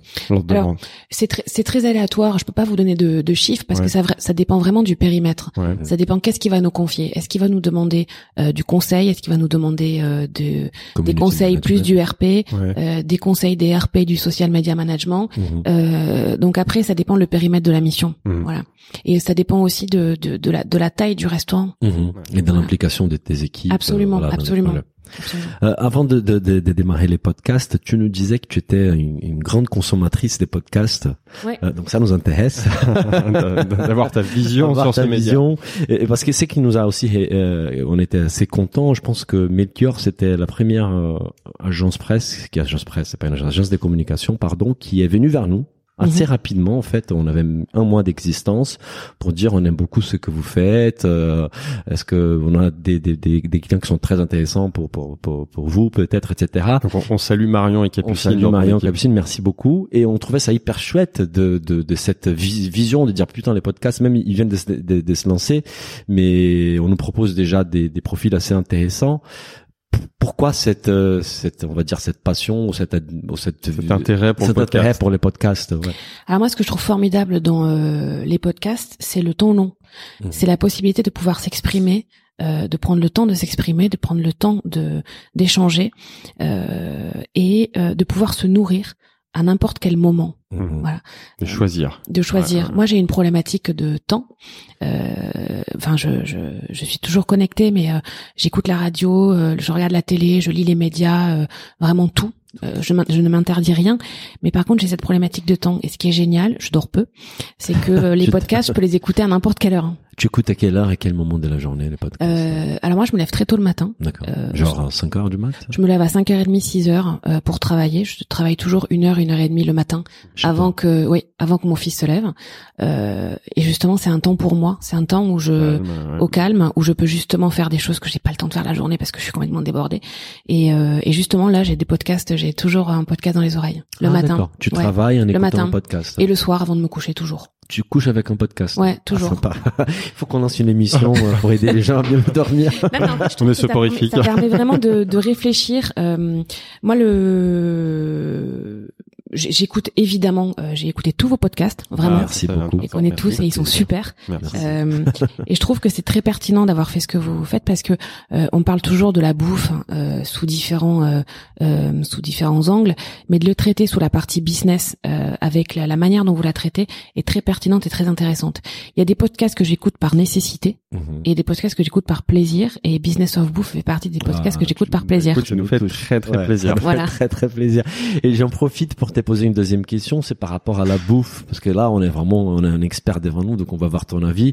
Alors. C'est très, c'est très aléatoire. Je peux pas vous donner de, de chiffres parce Ouais. que ça, ça dépend vraiment du périmètre. Ouais. Ça dépend qu'est-ce qu'il va nous confier. Est-ce qu'il va nous demander euh, du conseil? Est-ce qu'il va nous demander euh, de, des conseils plus du RP Ouais. euh, des conseils des RP du social media management Mhm. Euh, donc après ça dépend le périmètre de la mission Mhm. voilà et ça dépend aussi de, de, de la de la taille du restaurant Mhm. Et dans l'implication de tes équipes. Absolument, euh, voilà, absolument. Euh, avant de, de, de, de démarrer les podcasts, tu nous disais que tu étais une, une grande consommatrice des podcasts. Ouais. Euh, donc ça nous intéresse. D'avoir ta vision sur ta ce média. vision. Et, et parce que c'est qui nous a aussi, euh, on était assez contents. Je pense que Melchior, c'était la première euh, agence presse, qui agence presse, c'est pas une agence, agence de communication, pardon, qui est venue vers nous. Assez rapidement, en fait, on avait un mois d'existence pour dire on aime beaucoup ce que vous faites. euh, Est-ce que on a des, des, des, des clients qui sont très intéressants pour pour pour, pour vous peut-être, etc. Donc on, on salue Marion et Capucine. On salue Marion équipe. Capucine, merci beaucoup. Et on trouvait ça hyper chouette de, de, de cette vis- vision de dire putain les podcasts, même ils viennent de, de, de se lancer, mais on nous propose déjà des, des profils assez intéressants. Pourquoi cette, euh, cette, on va dire cette passion ou cette, ou cette, Cet intérêt pour le cet intérêt pour les podcasts ouais. alors moi ce que je trouve formidable dans euh, les podcasts c'est le temps long Mhm. c'est la possibilité de pouvoir s'exprimer euh, de prendre le temps de s'exprimer de prendre le temps de d'échanger euh, et euh, de pouvoir se nourrir à n'importe quel moment Mhm. Voilà. De choisir. de choisir. Ouais. Moi, j'ai une problématique de temps. Euh, Enfin, je, je, je suis toujours connectée, mais euh, j'écoute la radio, euh, je regarde la télé, je lis les médias, euh, vraiment tout. Euh, je, ne m'interdis rien, mais par contre, j'ai cette problématique de temps. Et ce qui est génial, je dors peu, c'est que euh, les podcasts, je peux les écouter à n'importe quelle heure. Tu écoutes à quelle heure et quel moment de la journée les podcasts Euh, alors moi, je me lève très tôt le matin. D'accord. euh, Genre à 5 heures du mat Je me lève à 5h30, 6h euh, pour travailler. Je travaille toujours une heure, une heure et demie le matin avant pas. que, oui, avant que mon fils se lève. Euh, et justement, c'est un temps pour moi. C'est un temps où je, ouais. au calme, où je peux justement faire des choses que j'ai pas le temps de faire la journée parce que je suis complètement débordée. Et, euh, et justement là, j'ai des podcasts. J'ai toujours un podcast dans les oreilles le Ah, matin. Tu Ouais. travailles en écoutant matin. un podcast. Et le soir avant de me coucher toujours. Tu couches avec un podcast. Ouais, toujours. Ah, sympa. Il faut qu'on lance une émission euh, pour aider les gens à bien dormir. Non, fait, je trouve On est que ça permet- soporifique. Ça permet vraiment de, de réfléchir. Euh, moi, le j'écoute évidemment, euh, j'ai écouté tous vos podcasts, vraiment. Ah, Merci beaucoup. Je les connais Merci. tous et ils sont super. Merci. Euh, et je trouve que c'est très pertinent d'avoir fait ce que vous faites parce que euh, on parle toujours de la bouffe hein, euh, sous différents euh, euh, sous différents angles, mais de le traiter sous la partie business euh, avec la, la manière dont vous la traitez est très pertinente et très intéressante. Il y a des podcasts que j'écoute par nécessité Mhm. et des podcasts que j'écoute par plaisir et Business of Bouffe fait partie des podcasts Ah, que j'écoute par plaisir. Écoute, ça nous fait très très Ouais, plaisir. ça me fait Voilà. Très très plaisir. Et j'en profite pour te poser une deuxième question, c'est par rapport à la bouffe, parce que là on est vraiment on a un expert devant nous, donc on va voir ton avis.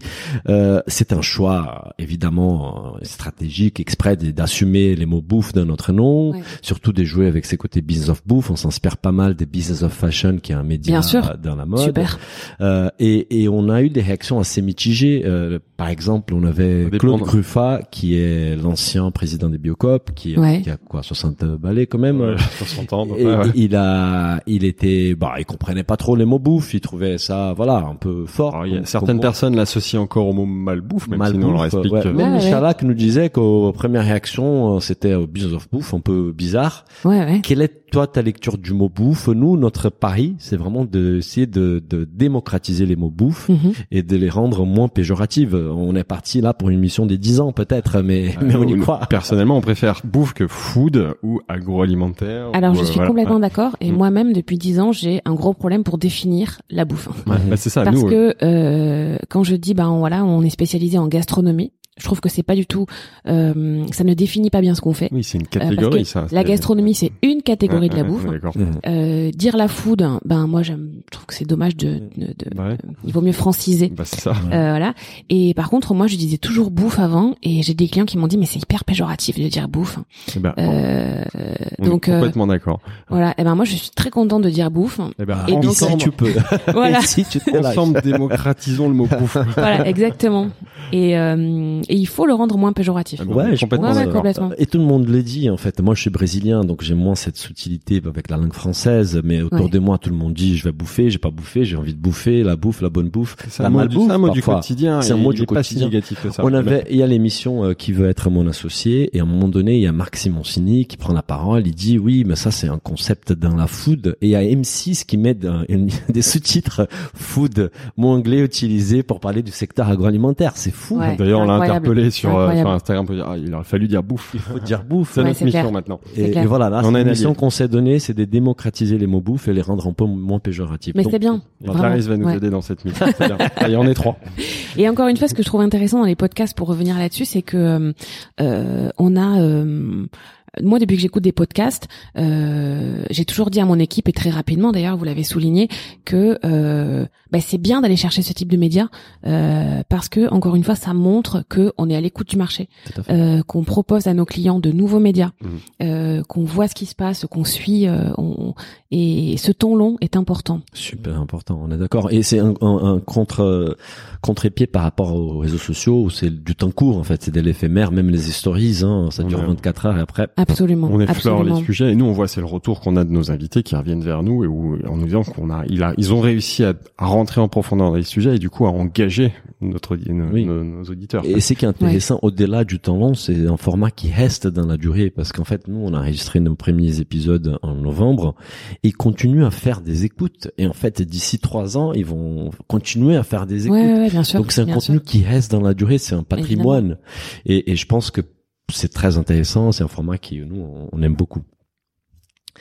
Euh, c'est un choix évidemment euh, stratégique, exprès d'assumer les mots bouffe dans notre nom, Ouais. surtout de jouer avec ces côtés business of bouffe. On s'inspire pas mal des business of fashion, qui est un média Bien sûr. dans la mode. Super. Euh, et, et on a eu des réactions assez mitigées. Euh, par exemple, on avait Claude de- Gruffa, qui est l'ancien président des Biocop, qui, Ouais. qui a quoi 60 balais quand même. Ouais, faut s'entendre. Et Ouais, ouais. il a, il était, bah, il comprenait pas trop les mots bouffe. Il trouvait ça, voilà, un peu fort. Alors, il y a comme- certaines personnes l'associent encore au mot malbouffe, même si nous on leur Malbouffe, explique. ouais. que- Même Ouais, ouais. Michalak nous disait qu'aux premières réactions, euh, c'était au business of bouffe, un peu bizarre. Ouais, ouais. Quelle est toi ta lecture du mot bouffe Nous, notre pari, c'est vraiment d'essayer de, de démocratiser les mots bouffe Mhm. et de les rendre moins péjoratives. On est parti là pour une mission des 10 ans peut-être, mais, mais on y Nous, croit. Personnellement, on préfère bouffe que food ou agroalimentaire. Alors ou, je euh, suis voilà. complètement d'accord et Mm. moi-même depuis dix ans j'ai un gros problème pour définir la bouffe. Ouais, bah, c'est ça. Parce nous, que euh, quand je dis ben voilà on est spécialisé en gastronomie, je trouve que c'est pas du tout, euh, ça ne définit pas bien ce qu'on fait. oui, c'est une Euh, catégorie, ça. La gastronomie c'est une catégorie Ouais, de la ouais, bouffe. Mhm. Euh, dire la food, ben moi j'aime, je trouve que c'est dommage de, de, de- ouais. il vaut mieux franciser. Bah c'est ça. Euh, voilà. Et par contre, moi, je disais toujours bouffe avant, et j'ai des clients qui m'ont dit, mais c'est hyper péjoratif de dire bouffe. Eh ben, Euh, on est donc, euh, complètement d'accord. voilà. Et ben moi, je suis très contente de dire bouffe. Eh ben, et donc, Ici, ensemble, tu peux. Voilà. Ici, tu te lâches. ensemble démocratisons le mot bouffe. voilà, exactement. Et, euh, et il faut le rendre moins péjoratif. Ah Ouais, complètement Ouais, complètement. Et tout le monde le dit en fait. Moi, je suis brésilien, donc j'ai moins cette subtilité avec la langue française. Mais autour Ouais. de moi, tout le monde dit je vais bouffer, j'ai pas bouffé, j'ai envie de bouffer, la bouffe, la bonne bouffe, C'est la un mot, du, malbouffe c'est un mot du parfois. quotidien. C'est un mot du quotidien. négatif que ça. On avait, il y a l'émission euh, qui veut être mon associé et à un moment donné, il y a Marc Simoncini qui prend la parole. Il dit oui, mais ça c'est un concept dans la food. Et il y a M6 qui met des sous-titres food, mot anglais utilisé pour parler du secteur agroalimentaire. C'est fou. Ouais. D'ailleurs, on l'a Incroyable. Interpellé sur, euh, sur Instagram pour dire, ah, il aurait fallu dire bouffe. Il faut dire bouffe. C'est Ouais, notre mission clair. maintenant. C'est Et, voilà, là, On a une un mission qu'on s'est donnée, c'est de démocratiser les mots bouffe et les rendre un peu moins péjoratifs. Mais c'est bien. Clarisse va nous Ouais. aider dans cette mission. Bien. Allez, on est trois. Et encore une fois, ce que je trouve intéressant dans les podcasts, pour revenir là-dessus, c'est que euh, on a euh, moi, depuis que j'écoute des podcasts, euh, j'ai toujours dit à mon équipe, et très rapidement d'ailleurs, vous l'avez souligné, que euh, bah, c'est bien d'aller chercher ce type de médias euh, parce que, encore une fois, ça montre que on est à l'écoute du marché, euh, qu'on propose à nos clients de nouveaux médias, Mhm. euh, qu'on voit ce qui se passe, qu'on suit, euh, on- et ce ton long est important. Super important, on est d'accord. Et c'est un, un, un contre contre-pied par rapport aux réseaux sociaux où c'est du temps court en fait, c'est de l'éphémère, même les stories, hein, ça dure a- 24 heures et après. Absolument. On effleure absolument. les sujets et nous on voit c'est le retour qu'on a de nos invités qui reviennent vers nous et où en nous disant qu'on a il a ils ont réussi à, à rentrer en profondeur dans les sujets et du coup à engager notre nos, Oui. nos- nos auditeurs. Et ce qui est intéressant au-delà du temps long, c'est un format qui reste dans la durée parce qu'en fait nous on a enregistré nos premiers épisodes en novembre et ils continuent à faire des écoutes et en fait d'ici trois ans ils vont continuer à faire des écoutes. Ouais, ouais, bien sûr. Donc c'est un contenu sûr. qui reste dans la durée, c'est un patrimoine. Et, et je pense que c'est très intéressant, c'est un format qui nous on, aime beaucoup.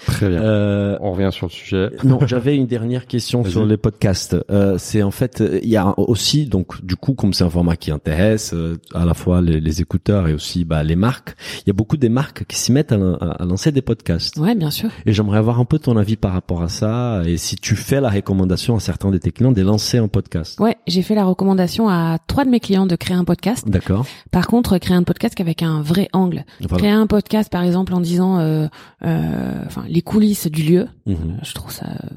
Très bien. Euh, On revient sur le sujet. non, j'avais une dernière question sur les podcasts. Euh, c'est en fait, il y a aussi donc du coup comme c'est un format qui intéresse euh, à la fois les, les écouteurs et aussi bah, les marques. Il y a beaucoup des marques qui s'y mettent à, à- à lancer des podcasts. Ouais, bien sûr. Et j'aimerais avoir un peu ton avis par rapport à ça et si tu fais la recommandation à certains de tes clients de lancer un podcast. Ouais, j'ai fait la recommandation à trois de mes clients de créer un podcast. D'accord. Par contre, créer un podcast avec un vrai angle. Voilà. Créer un podcast, par exemple, en disant, euh, euh, enfin, les coulisses du lieu. Mhm. Je trouve ça euh,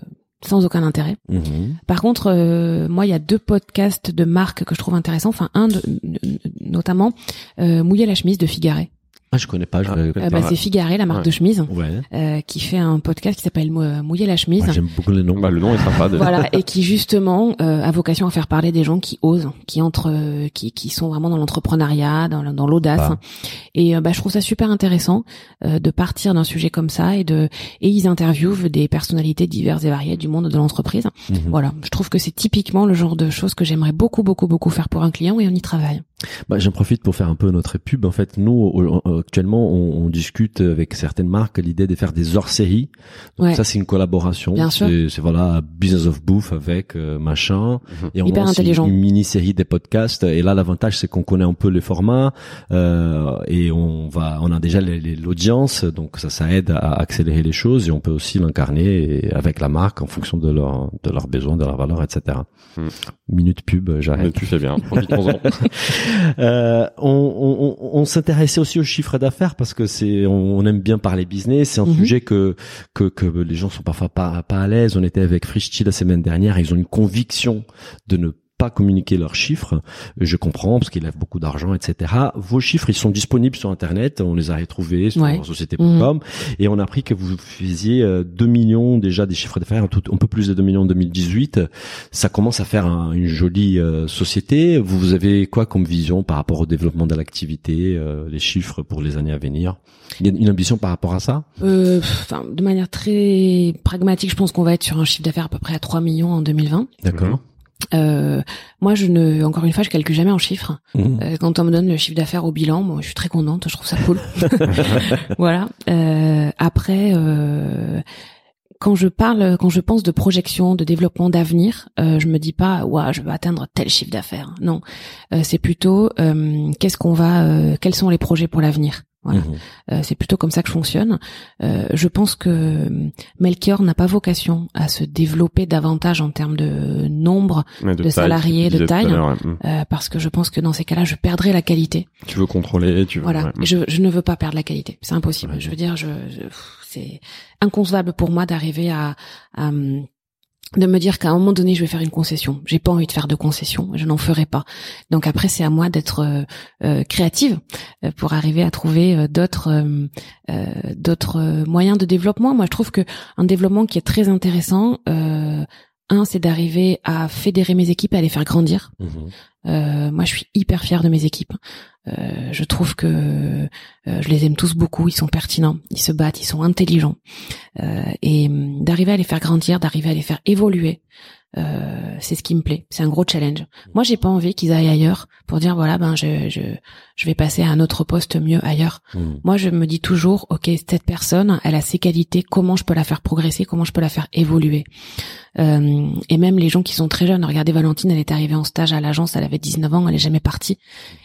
sans aucun intérêt. Mhm. Par contre, euh, moi, il y a deux podcasts de marques que je trouve intéressants. Enfin, un de, notamment euh, Mouiller la chemise de Figaré. Ah, je connais pas. Je Ah, vais- Euh, bah, c'est Figaré, la marque Ouais. de chemise, Ouais. euh, qui fait un podcast qui s'appelle euh, Mouiller la chemise. Ouais, J'aime beaucoup les noms. Bah, le nom est sympa. voilà et qui justement euh, a vocation à faire parler des gens qui osent qui entrent euh, qui qui sont vraiment dans l'entrepreneuriat dans, dans l'audace Ah. et euh, bah je trouve ça super intéressant euh, de partir d'un sujet comme ça et de et ils interviewent des personnalités diverses et variées du monde de l'entreprise Mhm. voilà je trouve que c'est typiquement le genre de choses que j'aimerais beaucoup beaucoup beaucoup faire pour un client et on y travaille Bah, j'en profite pour faire un peu notre pub. En fait, nous, actuellement, on, on discute avec certaines marques l'idée de faire des hors-séries. Donc Ouais. Ça, c'est une collaboration. Bien sûr. C'est, c'est, voilà, Business of Bouffe avec euh, machin. Et on Hyper lance intelligent. Une, une mini-série des podcasts. Et là, l'avantage, c'est qu'on connaît un peu les formats euh, et on va, on a déjà l'audience, donc ça, ça aide à accélérer les choses et on peut aussi l'incarner avec la marque en fonction de leur, de leurs besoins, de leurs valeurs, etc. Hmm. Minute pub, Mais j'arrête. tu fais bien. Euh, on on, on, on s'intéressait aussi au chiffre d'affaires parce que c'est on, on aime bien parler business. C'est un Mhm. sujet que, que que les gens sont parfois pas pas à l'aise. On était avec Frischti la semaine dernière. Ils ont une conviction de ne pas communiquer leurs chiffres. Je comprends parce qu'ils lèvent beaucoup d'argent, etc. Vos chiffres, ils sont disponibles sur Internet. On les a retrouvés sur Ouais. société.com et on a appris que vous faisiez euh, 2 millions déjà des chiffres d'affaires, un, peu plus de 2 millions en 2018. Ça commence à faire un- une jolie euh, société. Vous, vous avez quoi comme vision par rapport au développement de l'activité, euh, les chiffres pour les années à venir? Il y a une ambition par rapport à ça? Euh, de manière très pragmatique je pense qu'on va être sur un chiffre d'affaires à peu près à 3 millions en 2020 D'accord. Euh, moi je ne encore une fois je calcule jamais en chiffres Mhm. Euh, quand on me donne le chiffre d'affaires au bilan, moi, je suis très contente, je trouve ça cool. voilà. Euh, après, euh, quand je parle, quand je pense de projection, de développement d'avenir, euh, je me dis pas, ouais, je veux atteindre tel chiffre d'affaires. Non, Euh, c'est plutôt euh, qu'est-ce qu'on va, euh, quels sont les projets pour l'avenir? Voilà. Mhm. Euh, c'est plutôt comme ça que je fonctionne. Euh, je pense que Melchior n'a pas vocation à se développer davantage en termes de nombre, De salariés, de taille. euh, parce que je pense que dans ces cas-là, je perdrai la qualité. Tu veux contrôler, tu veux. Voilà, ouais. je, je ne veux pas perdre la qualité, c'est impossible. Ouais. Je veux dire, je, c'est inconcevable pour moi d'arriver à, à, hum, de me dire qu'à un moment donné, je vais faire une concession. J'ai pas envie de faire de concession, je n'en ferai pas. Donc après, c'est à moi d'être euh, euh, créative euh, pour arriver à trouver euh, d'autres d'autres moyens de développement. Moi, je trouve que un développement qui est très intéressant. Un, c'est d'arriver à fédérer mes équipes et à les faire grandir. Mhm. Euh, moi, je suis hyper fière de mes équipes. Euh, je trouve que euh, je les aime tous beaucoup. Ils sont pertinents, ils se battent, ils sont intelligents. Euh, et hum, d'arriver à les faire grandir, d'arriver à les faire évoluer, euh, c'est ce qui me plaît. C'est un gros challenge. Moi, j'ai pas envie qu'ils aillent ailleurs pour dire voilà, ben je je je vais passer à un autre poste mieux ailleurs. Mhm. Moi, je me dis toujours, ok, cette personne, elle a ses qualités, comment je peux la faire progresser, comment je peux la faire évoluer? Euh, et même les gens qui sont très jeunes, regardez Valentine, elle est arrivée en stage à l'agence, elle avait 19 ans, elle est jamais partie,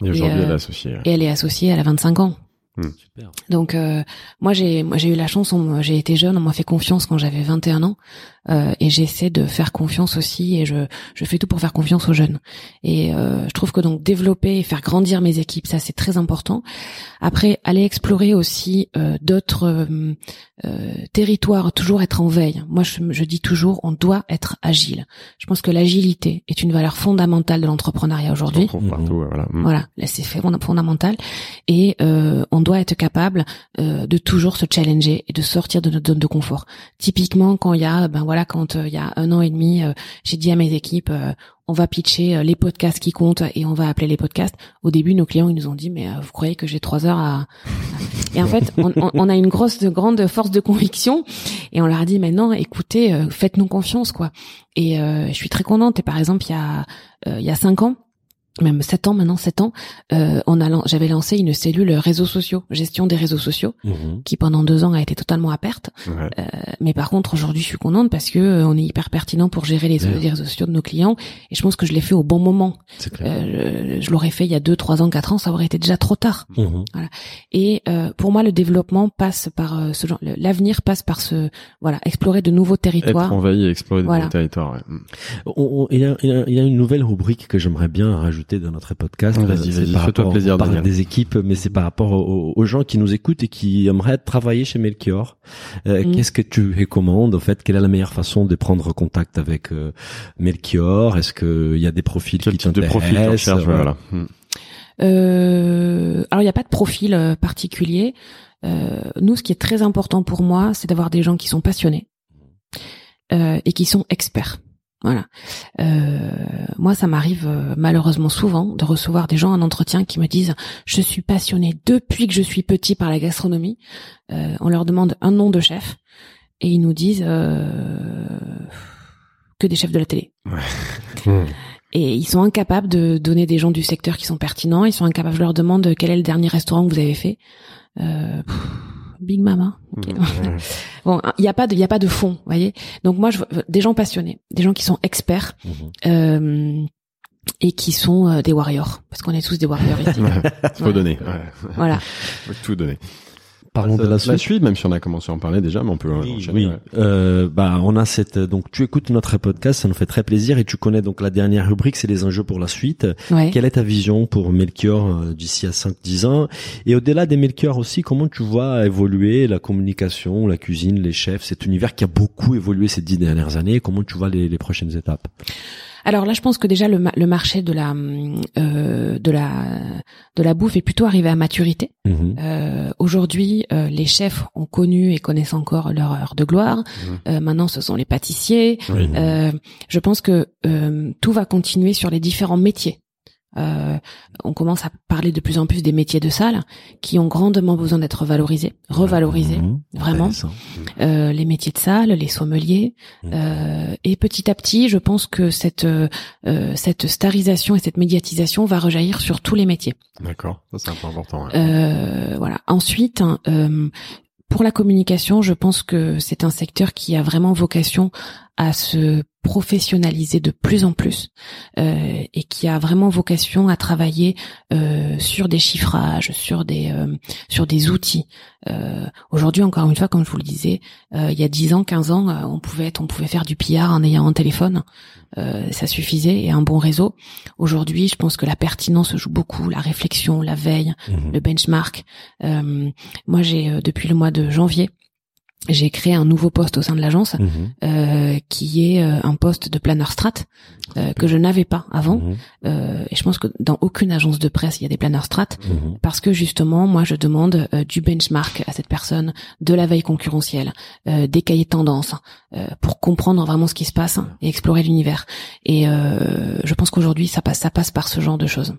Et aujourd'hui, euh, elle est associée. et elle est associée, elle a 25 ans. Super. Donc euh, moi j'ai moi j'ai eu la chance, on- j'ai été jeune, on m'a fait confiance quand j'avais 21 ans euh, et j'essaie de faire confiance aussi et je je fais tout pour faire confiance aux jeunes. Et euh, je trouve que donc développer et faire grandir mes équipes, ça c'est très important. Après aller explorer aussi euh, d'autres euh, euh, territoires, toujours être en veille. Moi je, je dis toujours on doit être agile. Je pense que l'agilité est une valeur fondamentale de l'entrepreneuriat On aujourd'hui. trouve partout, ouais, voilà. Mm. Voilà, là c'est fondamental et euh, on doit être capable euh, de toujours se challenger et de sortir de notre zone de confort. Typiquement quand il y a ben voilà quand euh, il y a un an et demi, euh, j'ai dit à mes équipes euh, on va pitcher les podcasts qui comptent et on va appeler les podcasts. Au début nos clients ils nous ont dit mais vous croyez que j'ai trois heures à et en fait on, on- a une grosse de grande force de conviction et on leur a dit maintenant écoutez euh, faites-nous confiance quoi. Et euh, je suis très contente et par exemple il y a euh, il y a cinq ans même sept ans maintenant, sept ans, euh, on a, j'avais lancé une cellule réseaux sociaux, gestion des réseaux sociaux, Mhm. qui pendant deux ans a été totalement à perte. Ouais. Euh, mais par contre, aujourd'hui, je suis contente parce que euh, on est hyper pertinent pour gérer les, réseaux sociaux de nos clients. Et je pense que je l'ai fait au bon moment. Clair. Euh, je l'aurais fait il y a deux, trois ans, quatre ans, ça aurait été déjà trop tard. Mhm. Et euh, pour moi, le développement passe par ce genre, l'avenir passe par ce, voilà, explorer de nouveaux Être territoires. envahi et explorer Voilà. des territoires. Ouais. Mm. On- on- il y a- il y a une nouvelle rubrique que j'aimerais bien rajouter dans notre podcast. Vas-y, C'est vas-y, par fais-toi rapport- plaisir, on parle Daniel. des équipes, mais c'est par rapport aux, aux gens qui nous écoutent et qui aimeraient travailler chez Melchior. Euh, Mhm. Qu'est-ce que tu recommandes En fait, quelle est la meilleure façon de prendre contact avec euh, Melchior? Est-ce qu'il y a des profils Quel qui type de t'intéressent? profil tu recherches Voilà. Voilà. Mm. Euh, alors il n'y a pas de profil euh, particulier. Euh, nous, ce qui est très important pour moi, c'est d'avoir des gens qui sont passionnés euh, et qui sont experts. Voilà. Euh, moi, ça m'arrive euh, malheureusement souvent de recevoir des gens en entretien qui me disent je suis passionné depuis que je suis petit par la gastronomie. Euh, on leur demande un nom de chef et ils nous disent euh, que des chefs de la télé. Et ils sont incapables de donner des gens du secteur qui sont pertinents. Ils sont incapables. Je leur demande quel est le dernier restaurant que vous avez fait. Euh, pff, Big Mama. Mm. Bon, il n'y a pas de, il y a pas de fond, voyez. Donc moi, je veux des gens passionnés, des gens qui sont experts Mhm. euh, et qui sont euh, des warriors, parce qu'on est tous des warriors ici. Faut donner. Ouais. voilà. Faut tout donner. Parlons de la la suite. suite, même si on a commencé à en parler déjà, mais on peut Oui, enchaîner. oui. ouais. Euh, bah, on a cette. Donc, tu écoutes notre podcast, ça nous fait très plaisir, et tu connais donc la dernière rubrique, c'est les enjeux pour la suite. Ouais. Quelle est ta vision pour Melchior euh, d'ici à 5-10 ans? Et au-delà des Melchior aussi, comment tu vois évoluer la communication, la cuisine, les chefs, cet univers qui a beaucoup évolué ces dix dernières années? Comment tu vois les, les prochaines étapes? Alors là, je pense que déjà le, ma- le marché de la euh, de la de la bouffe est plutôt arrivé à maturité. Mhm. Euh, Aujourd'hui, euh, les chefs ont connu et connaissent encore leur heure de gloire. Mhm. Euh, maintenant, ce sont les pâtissiers. Euh, je pense que euh, tout va continuer sur les différents métiers. Euh, on commence à parler de plus en plus des métiers de salle qui ont grandement besoin d'être valorisés, revalorisés, Mhm. vraiment. Euh, les métiers de salle, les sommeliers, Mhm. euh, et petit à petit, je pense que cette euh, cette starisation et cette médiatisation va rejaillir sur tous les métiers. D'accord. Ça, c'est un point important. ouais. Euh, voilà. Ensuite, hein, euh, pour la communication, je pense que c'est un secteur qui a vraiment vocation à se professionnaliser de plus en plus euh, et qui a vraiment vocation à travailler euh, sur des chiffrages, sur des euh, sur des outils. Euh, Aujourd'hui, encore une fois, comme je vous le disais, euh, il y a 10 ans, 15 ans, euh, on pouvait être, on pouvait faire du pillard en ayant un téléphone, Euh, ça suffisait et un bon réseau. Aujourd'hui, je pense que la pertinence joue beaucoup, la réflexion, la veille, Mhm. le benchmark. Euh, moi, j'ai depuis le mois de janvier, j'ai créé un nouveau poste au sein de l'agence Mhm. euh, qui est euh, un poste de planner strat euh, que je n'avais pas avant. Mhm. Euh, et je pense que dans aucune agence de presse il y a des planners strat Mhm. parce que justement, moi, je demande euh, du benchmark à cette personne, de la veille concurrentielle, euh, des cahiers de tendance, euh, pour comprendre vraiment ce qui se passe et explorer l'univers. Et euh, je pense qu'aujourd'hui, ça passe, ça passe par ce genre de choses.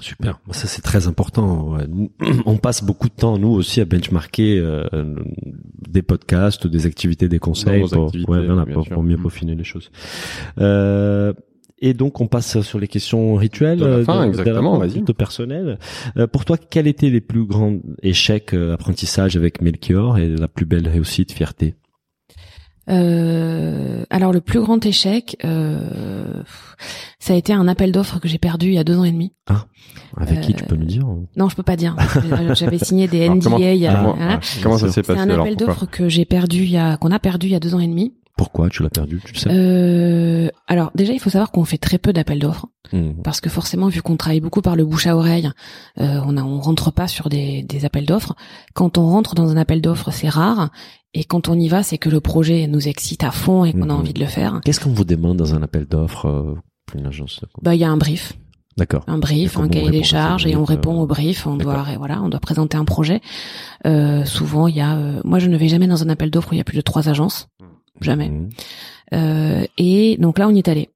Super, ça c'est très important. On passe beaucoup de temps, nous aussi, à benchmarker euh, des podcasts, des activités, des conseils Dans pour, activités, ouais, voilà, bien pour, mieux Mm. peaufiner les choses. Euh, et donc on passe sur les questions rituelles De la euh, fin, de- exactement, de la- vas-y. plutôt personnelles. Euh, pour toi, quels étaient les plus grands échecs euh, apprentissage avec Melchior et la plus belle réussite, fierté? Euh, alors le plus grand échec, euh, ça a été un appel d'offres que j'ai perdu il y a deux ans et demi. Avec qui tu Euh, peux nous dire Non, je peux pas dire. Euh, J'avais signé des NDA. comment- il y a- comment, voilà. ouais. Comment ça s'est C'est passé un alors appel d'offres que j'ai perdu il y a, qu'on a perdu il y a deux ans et demi. Pourquoi tu l'as perdu Tu sais Euh, alors déjà, il faut savoir qu'on fait très peu d'appels d'offres Mhm. parce que forcément, vu qu'on travaille beaucoup par le bouche à oreille, euh, on a, on rentre pas sur des, des appels d'offres. Quand on rentre dans un appel d'offres, c'est rare. Et quand on y va, c'est que le projet nous excite à fond et qu'on a Mhm. envie de le faire. Qu'est-ce qu'on vous demande dans un appel d'offres euh, une de Bah, il y a un brief. D'accord. un brief, un cahier répond des charges et on répond euh, au brief. On doit, et voilà, on doit présenter un projet. Euh, souvent, il y a, euh, moi, je ne vais jamais dans un appel d'offres où il y a plus de trois agences, jamais. Mhm. Euh, et donc là, on y est allé.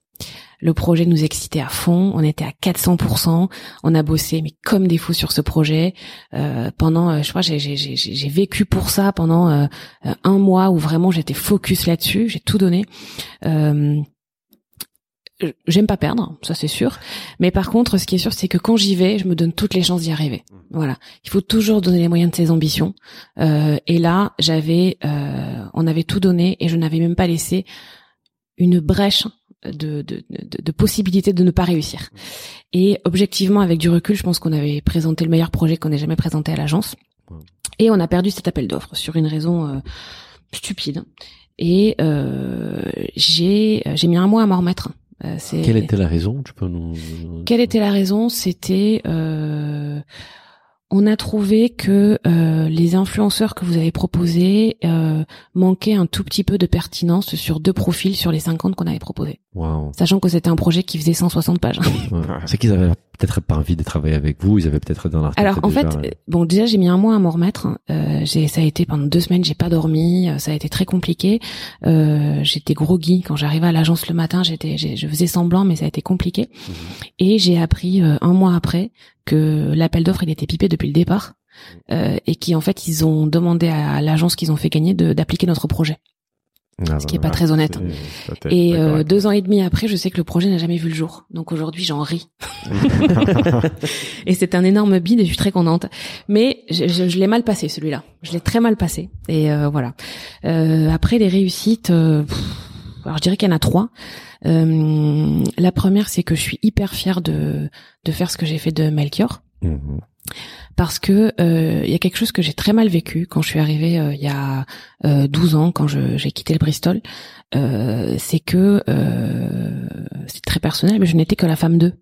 Le projet nous excitait à fond, on était à 400%, on a bossé mais comme des fous sur ce projet. Euh, pendant, euh, je crois, j'ai j'ai j'ai j'ai vécu pour ça pendant euh, un mois où vraiment j'étais focus là-dessus, j'ai tout donné. Euh, j'aime pas perdre, ça c'est sûr. Mais par contre, ce qui est sûr, c'est que quand j'y vais, je me donne toutes les chances d'y arriver. Voilà. Il faut toujours donner les moyens de ses ambitions. Euh, et là, j'avais, euh, on avait tout donné et je n'avais même pas laissé une brèche de, de, de, de possibilité de ne pas réussir. Et objectivement, avec du recul, je pense qu'on avait présenté le meilleur projet qu'on ait jamais présenté à l'agence. Et on a perdu cet appel d'offres sur une raison euh, stupide. Et euh, j'ai j'ai mis un mois à m'en remettre. Euh, Quelle était la raison Tu peux nous. Quelle était la raison? C'était euh, on a trouvé que euh, les influenceurs que vous avez proposés euh, manquaient un tout petit peu de pertinence sur deux profils sur les 50 qu'on avait proposés. Sachant que c'était un projet qui faisait 160 pages. C'est qu'ils avaient peut-être pas envie de travailler avec vous, ils avaient peut-être dans l'article. Alors en fait, euh, bon déjà j'ai mis un mois à m'en remettre. Euh, j'ai ça a été pendant deux semaines, j'ai pas dormi, ça a été très compliqué. Euh, j'étais groggy quand j'arrivais à l'agence le matin, j'étais, je faisais semblant, mais ça a été compliqué. Mhm. Et j'ai appris un mois après que l'appel d'offres il était pipé depuis le départ euh, et qui en fait ils ont demandé à l'agence qu'ils ont fait gagner d'appliquer notre projet. Ah, ce qui est pas très honnête. Et euh, deux ans et demi après, je sais que le projet n'a jamais vu le jour. Donc aujourd'hui, j'en ris. et c'est un énorme bide et je suis très contente. Mais je, je, l'ai mal passé celui-là. Je l'ai très mal passé. Et euh, voilà. Euh, après les réussites, euh, alors je dirais qu'il y en a trois. Euh, la première, c'est que je suis hyper fière de de faire ce que j'ai fait de Melchior. Mhm parce que euh, il y a quelque chose que j'ai très mal vécu quand je suis arrivée euh, il y a euh, 12 ans quand j'ai quitté le Bristol. Euh, c'est que c'est très personnel mais je n'étais que la femme d'eux.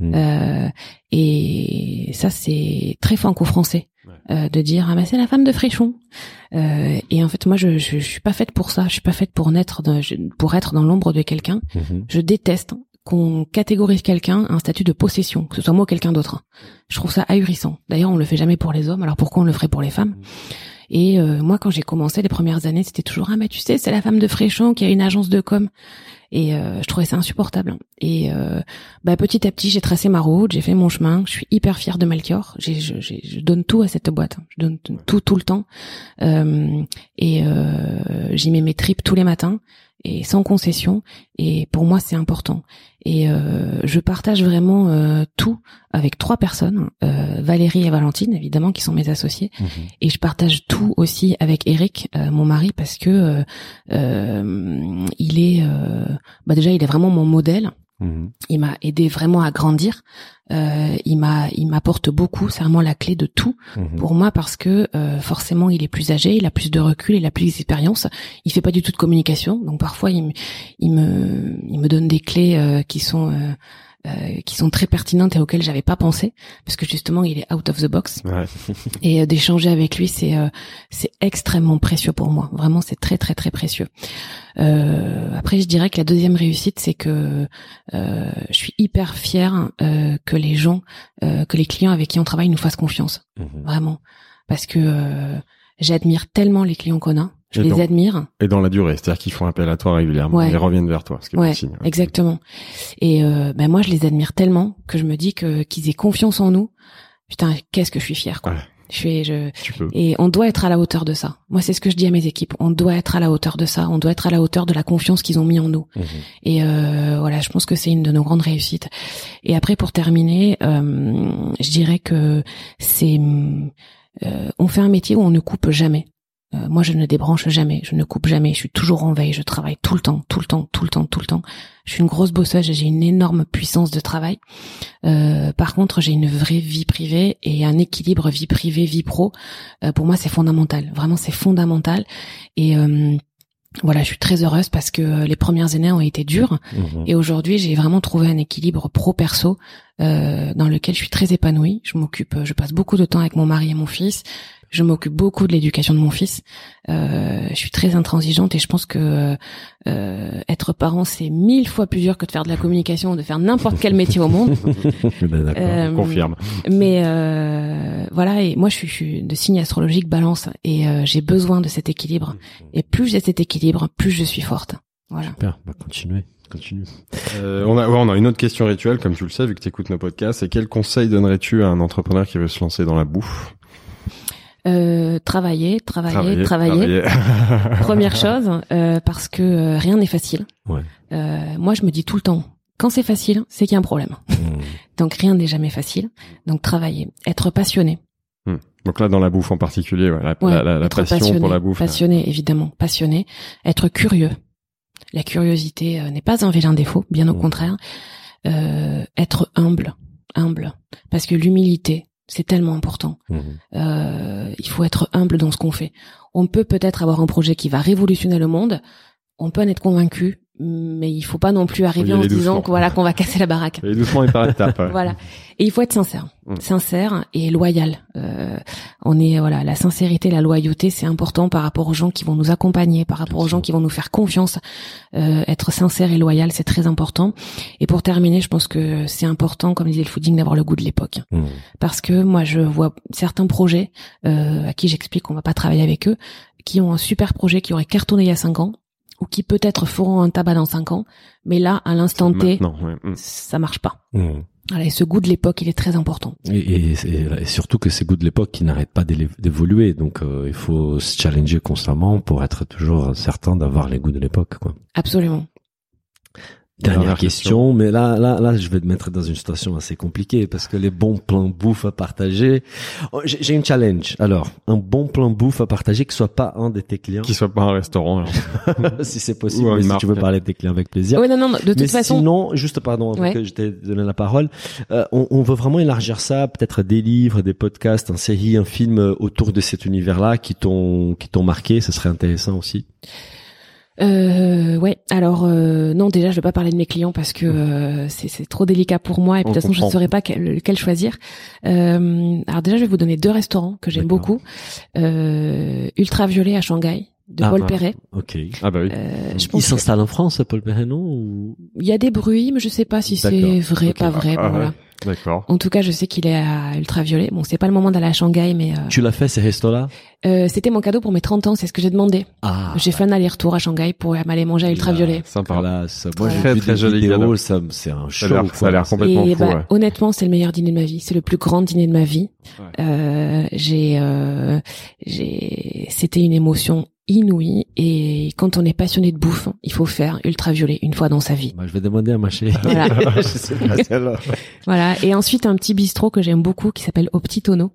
Mmh. et ça c'est très franco-français de dire ah mais c'est la femme de Fréchon et en fait moi je, je, suis pas faite pour ça. Je suis pas faite pour naître pour être dans l'ombre de quelqu'un. Mmh. je déteste qu'on catégorise quelqu'un à un statut de possession, que ce soit moi ou quelqu'un d'autre. Je trouve ça ahurissant. D'ailleurs, on le fait jamais pour les hommes, alors pourquoi on le ferait pour les femmes? Et euh, moi, quand j'ai commencé les premières années, c'était toujours ah mais tu sais, c'est la femme de Fréchon qui a une agence de com. Et euh, je trouvais ça insupportable. Et euh, bah, petit à petit, j'ai tracé ma route, j'ai fait mon chemin. Je suis hyper fière de Melchior. Je, je, je, donne tout à cette boîte. Je donne tout tout le temps. et j'y mets mes tripes tous les matins et sans concession. Et pour moi, c'est important. Et euh, je partage vraiment euh, tout avec trois personnes, euh, Valérie et Valentine, évidemment, qui sont mes associés. Mhm. Et je partage tout aussi avec Eric, mon mari, parce que il est, bah déjà, il est vraiment mon modèle. Mhm. Il m'a aidé vraiment à grandir. Euh, il m'a, il m'apporte beaucoup. C'est vraiment la clé de tout mhm. pour moi parce que euh, forcément il est plus âgé, il a plus de recul, il a plus d'expérience. Il fait pas du tout de communication, donc parfois il, il me, il me donne des clés euh, qui sont euh, qui sont très pertinentes et auxquelles j'avais pas pensé parce que justement il est out of the box. Ouais. et euh, d'échanger avec lui c'est euh, c'est extrêmement précieux pour moi. Vraiment c'est très très très précieux. Après je dirais que la deuxième réussite c'est que je suis hyper fière que les gens que les clients avec qui on travaille nous fassent confiance. Mhm. vraiment. Parce que j'admire tellement les clients qu'on a je les admire. Et dans la durée, c'est-à-dire qu'ils font appel à toi régulièrement, ils reviennent vers toi, ce qui est ouais, exactement. Et euh, ben moi, je les admire tellement que je me dis que qu'ils aient confiance en nous. Putain, qu'est-ce que je suis fière, quoi. Je suis, je, et on doit être à la hauteur de ça. Moi, c'est ce que je dis à mes équipes. On doit être à la hauteur de ça. On doit être à la hauteur de la confiance qu'ils ont mis en nous. Mhm. Et euh, voilà, je pense que c'est une de nos grandes réussites. Et après, pour terminer, euh, je dirais que c'est, euh, on fait un métier où on ne coupe jamais. Euh, moi, je ne débranche jamais, je ne coupe jamais, je suis toujours en veille, je travaille tout le temps, tout le temps, tout le temps, tout le temps. Je suis une grosse bosseuse et j'ai une énorme puissance de travail. Euh, par contre, j'ai une vraie vie privée et un équilibre vie privée, vie pro. Euh, pour moi, c'est fondamental. Vraiment, c'est fondamental. Et voilà, je suis très heureuse parce que les premières années ont été dures mmh et aujourd'hui j'ai vraiment trouvé un équilibre pro perso dans lequel je suis très épanouie. Je m'occupe, je passe beaucoup de temps avec mon mari et mon fils. Je m'occupe beaucoup de l'éducation de mon fils. Euh, je suis très intransigeante et je pense que euh, être parent c'est mille fois plus dur que de faire de la communication ou de faire n'importe quel métier au monde. euh, confirme. Mais euh, voilà et moi je suis, je suis, de signe astrologique Balance et euh, j'ai besoin de cet équilibre. Et plus j'ai cet équilibre, plus je suis forte. Voilà. Super, bah continuer. Continue. Euh, on a, ouais, on a une autre question rituelle, comme tu le sais, vu que tu écoutes nos podcasts. Et quel conseil donnerais-tu à un entrepreneur qui veut se lancer dans la bouffe? Euh, travailler, travailler, travailler. Première chose, euh, parce que euh, rien n'est facile. Ouais. Euh, moi, je me dis tout le temps, Quand c'est facile, c'est qu'il y a un problème. Mmh. Donc rien n'est jamais facile. Donc travailler, être passionné. Hmm. Donc là, dans la bouffe en particulier, ouais, la, Ouais, la, la- la être passion passionné, pour la bouffe. là. Passionné, évidemment, passionné. Être curieux. La curiosité euh, n'est pas un vilain défaut, bien au Mhm. contraire. Euh, être humble, humble, parce que l'humilité, c'est tellement important. Mmh. Euh, il faut être humble dans ce qu'on fait. On peut peut-être avoir un projet qui va révolutionner le monde. On peut en être convaincu, mais il faut pas non plus arriver en se disant que voilà qu'on va casser la baraque. Et doucement et par étapes. ouais. Voilà. Et il faut être sincère, Mm. sincère et loyal. Euh, on est voilà, la sincérité, la loyauté, c'est important par rapport aux gens qui vont nous accompagner, par rapport aux gens qui vont nous faire confiance. Euh, être sincère et loyal, c'est très important. Et pour terminer, je pense que c'est important, comme disait le fooding, d'avoir le goût de l'époque Mmh. parce que moi je vois certains projets euh, à qui j'explique qu'on va pas travailler avec eux, qui ont un super projet qui aurait cartonné il y a cinq ans ou qui peut-être feront un tabac dans cinq ans, mais là à l'instant T ouais. Hmm. ça marche pas. Mmh. Voilà, et ce goût de l'époque il est très important. Et, et, et- et surtout que ces goûts de l'époque qui n'arrêtent pas d'évoluer, donc euh, il faut se challenger constamment pour être toujours certain d'avoir les goûts de l'époque. Quoi. Absolument. Dernière, question, mais là, là, là, je vais te mettre dans une situation assez compliquée parce que les bons plans bouffe à partager. Oh, J'ai j'ai une challenge. Alors, un bon plan bouffe à partager qui soit pas un de tes clients, Qu'il soit pas un restaurant. alors. si c'est possible. Mais si marque. tu veux parler de tes clients avec plaisir. Ouais, non, non, de toute Mais façon. sinon, juste pardon, avant Ouais. que je t'ai donné la parole, euh, on, on veut vraiment élargir ça, peut-être des livres, des podcasts, une série, un film euh, autour de cet univers-là qui t'ont qui t'ont marqué. Ce serait intéressant aussi. Euh, ouais. Alors euh, non, déjà, je vais pas parler de mes clients parce que euh, c'est trop délicat pour moi et puis de toute façon, je ne saurais pas quel, lequel choisir. Euh, alors déjà, je vais vous donner deux restaurants que j'aime beaucoup. Euh, Ultraviolet à Shanghai de Ah, Paul ah. Perret. Ok. Ah bah oui. Euh, je Il que- s'installe en France, Paul Perret, non ou... il y a des bruits, mais je sais pas si c'est vrai, Ok. pas vrai. Ah, bon, voilà. D'accord. En tout cas, je sais qu'il est à Ultraviolet. Bon, c'est pas le moment d'aller à Shanghai, mais euh, Tu l'as fait ces restos-là? euh, c'était mon cadeau pour mes 30 ans. C'est ce que j'ai demandé. Ah. j'ai fait un aller-retour à Shanghai pour aller manger à Ultraviolet. Sympa. Voilà, ça, moi j'ai vu très joli vidéos, ça, c'est un show. Ça a l'air- ça a l'air quoi. complètement Et fou, bah, ouais. honnêtement, c'est le meilleur dîner de ma vie. C'est le plus grand dîner de ma vie. Ouais. Euh, j'ai, euh, j'ai, c'était une émotion inouïe. Et quand on est passionné de bouffe, il faut faire ultraviolet une fois dans sa vie. Bah, je vais demander à ma chérie. Voilà. je sais pas Voilà. Et ensuite, un petit bistrot que j'aime beaucoup qui s'appelle Au Petit Tonneau,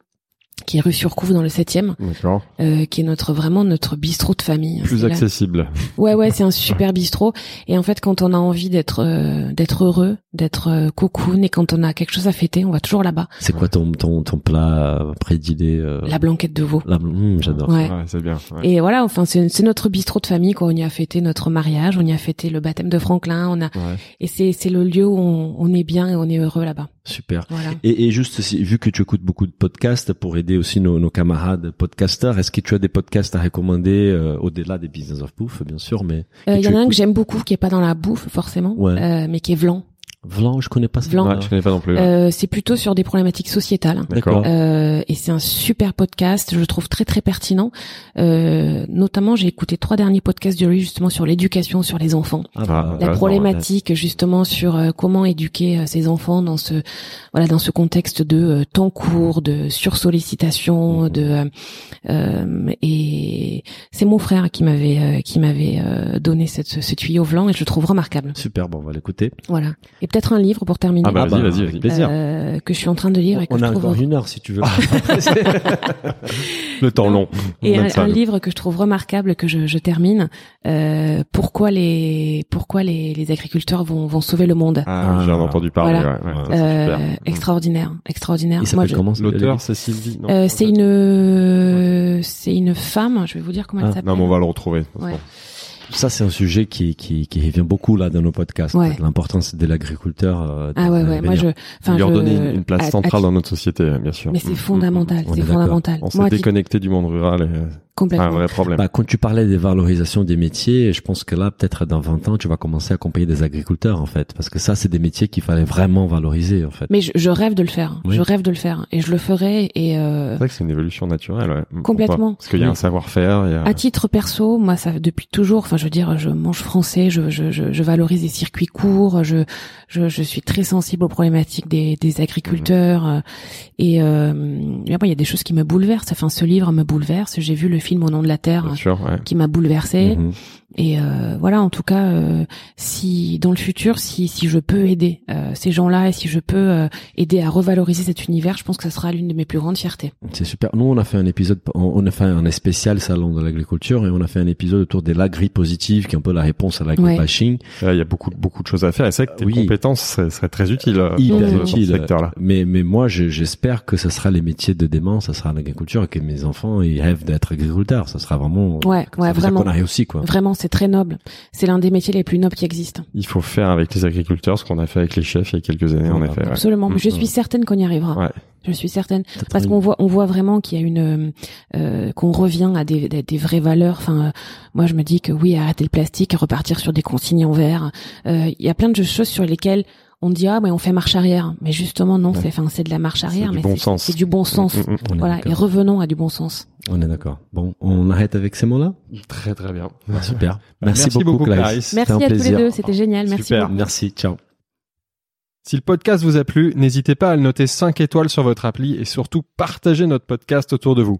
qui est rue Surcouf dans le 7e, D'accord. euh, qui est notre vraiment notre bistrot de famille. Plus accessible. Ouais, ouais, c'est un super bistrot. Et en fait, quand on a envie d'être euh, d'être heureux, d'être euh, cocoon, et quand on a quelque chose à fêter, on va toujours là-bas. C'est quoi ton, ton, ton plat prédilé euh, La blanquette de veau. la- hum, J'adore. Ouais. Ouais, c'est bien. ouais. Et voilà, enfin, c'est c'est notre bistrot de famille. Quoi. On y a fêté notre mariage, on y a fêté le baptême de Franklin. On a Ouais. et c'est c'est le lieu où on, on est bien et on est heureux là-bas. Super. Voilà. Et, et juste, si- vu que tu écoutes beaucoup de podcasts pour aider aussi nos, nos camarades podcasteurs, est-ce que tu as des podcasts à recommander euh, au-delà des Business of Bouffe, bien sûr, mais Euh, Il y en a un que j'aime beaucoup, qui est pas dans la bouffe forcément, Ouais. euh, mais qui est Vlan. Vlan, je connais pas ce Vlan. Ouais, je connais pas non plus. Euh, c'est plutôt sur des problématiques sociétales. D'accord. Euh, et c'est un super podcast, je le trouve très très pertinent. Euh, notamment, j'ai écouté trois derniers podcasts de lui justement sur l'éducation, sur les enfants. Ah, Ah, la ouais, problématique justement sur euh, comment éduquer euh, ses enfants dans ce voilà dans ce contexte de euh, temps court, de sursollicitation, Mhm. de euh, euh, et c'est mon frère qui m'avait euh, qui m'avait euh, donné cette, ce tuyau blanc et je le trouve remarquable. Super, bon, on va l'écouter. Voilà. Et peut-être un livre pour terminer Ah bah, Ah vas-y, bah, vas-y, avec vas-y. plaisir. euh, que je suis en train de lire et que on je a trouve encore une heure si tu veux. Le temps long. Et un, ça, livre que je trouve remarquable que je, je termine. Euh, pourquoi les pourquoi les, les agriculteurs vont, vont sauver le monde. Ah, j'en ai entendu parler. Voilà. Ouais, ouais, Ouais. ça, c'est Euh, super. extraordinaire, extraordinaire. Moi, je- comment L'auteur, c'est Sylvie. euh, c'est une euh, c'est une femme. Je vais vous dire comment elle Ah, s'appelle. Non, mais on va le retrouver. Ouais. Ça, c'est un sujet qui, qui, qui revient beaucoup là dans nos podcasts. Ouais. L'importance de l'agriculteur. euh, Ah ouais ouais. Moi je. Enfin Lui je. redonner une, une place à- à- centrale dans notre société, bien sûr. Mais c'est Mm, fondamental. on est C'est fondamental. On s'est Moi, déconnecté du monde rural et c'est un complètement. vrai problème. Bah, quand tu parlais des valorisations des métiers, je pense que là, peut-être dans 20 ans, tu vas commencer à accompagner des agriculteurs, en fait. Parce que ça, c'est des métiers qu'il fallait vraiment valoriser, en fait. Mais je, je rêve de le faire. Oui. Je rêve de le faire et je le ferai. Et euh, C'est vrai que c'est une évolution naturelle. Ouais. Complètement. Parce qu'il y a Oui. un savoir-faire. a- À titre perso, moi, ça depuis toujours. Enfin, je veux dire, je mange français, je, je, je, je valorise les circuits courts, je, je, je suis très sensible aux problématiques des, des agriculteurs. euh, Et euh, et après, il y a des choses qui me bouleversent. Enfin, ce livre me bouleverse. J'ai vu le film film Au nom de la terre Bien sûr, ouais. qui m'a bouleversée. Mhm. Et euh, voilà, en tout cas, euh, si dans le futur, si si je peux aider euh, ces gens-là et si je peux euh, aider à revaloriser cet univers, je pense que ça sera l'une de mes plus grandes fiertés. C'est super. Nous, on a fait un épisode, on a fait un spécial salon de l'agriculture et on a fait un épisode autour de l'agri-positive, qui est un peu la réponse à l'agri-bashing. Il y a beaucoup, beaucoup de choses à faire. Et c'est vrai que tes Oui. compétences seraient, seraient très utiles euh, Hyper dans ce- dans utile. ce secteur-là. Mais, mais moi, je- j'espère que ça sera les métiers de demain, ça sera l'agriculture et que mes enfants, ils rêvent d'être agriculteurs. Ça sera vraiment, Ouais, ouais, vraiment. qu'on a réussi, quoi. Vraiment, c'est très noble. C'est l'un des métiers les plus nobles qui existent. Il faut faire avec les agriculteurs ce qu'on a fait avec les chefs il y a quelques années, en effet. Absolument. Mais je Mhm. suis certaine qu'on y arrivera. Ouais. Je suis certaine. Parce qu'on voit, on voit vraiment qu'il y a une, euh, euh, qu'on revient à des, des, des vraies valeurs. Enfin, euh, moi, je me dis que oui, arrêter le plastique, repartir sur des consignes en verre. Euh, Il y a plein de choses sur lesquelles on dit ah, mais on fait marche arrière. Mais justement, non, Ouais. c'est, enfin, c'est de la marche arrière, mais bon c'est, sens. c'est du bon sens. Mm, mm, On est Voilà. Et revenons à du bon sens. On est d'accord. Bon, on arrête avec ces mots-là? mm. Très, très bien. Super. Merci beaucoup, Clarisse. C'était Merci un à tous les plaisir. deux. C'était génial. Merci. Super. beaucoup. Merci. Ciao. Si le podcast vous a plu, n'hésitez pas à le noter 5 étoiles sur votre appli et surtout partagez notre podcast autour de vous.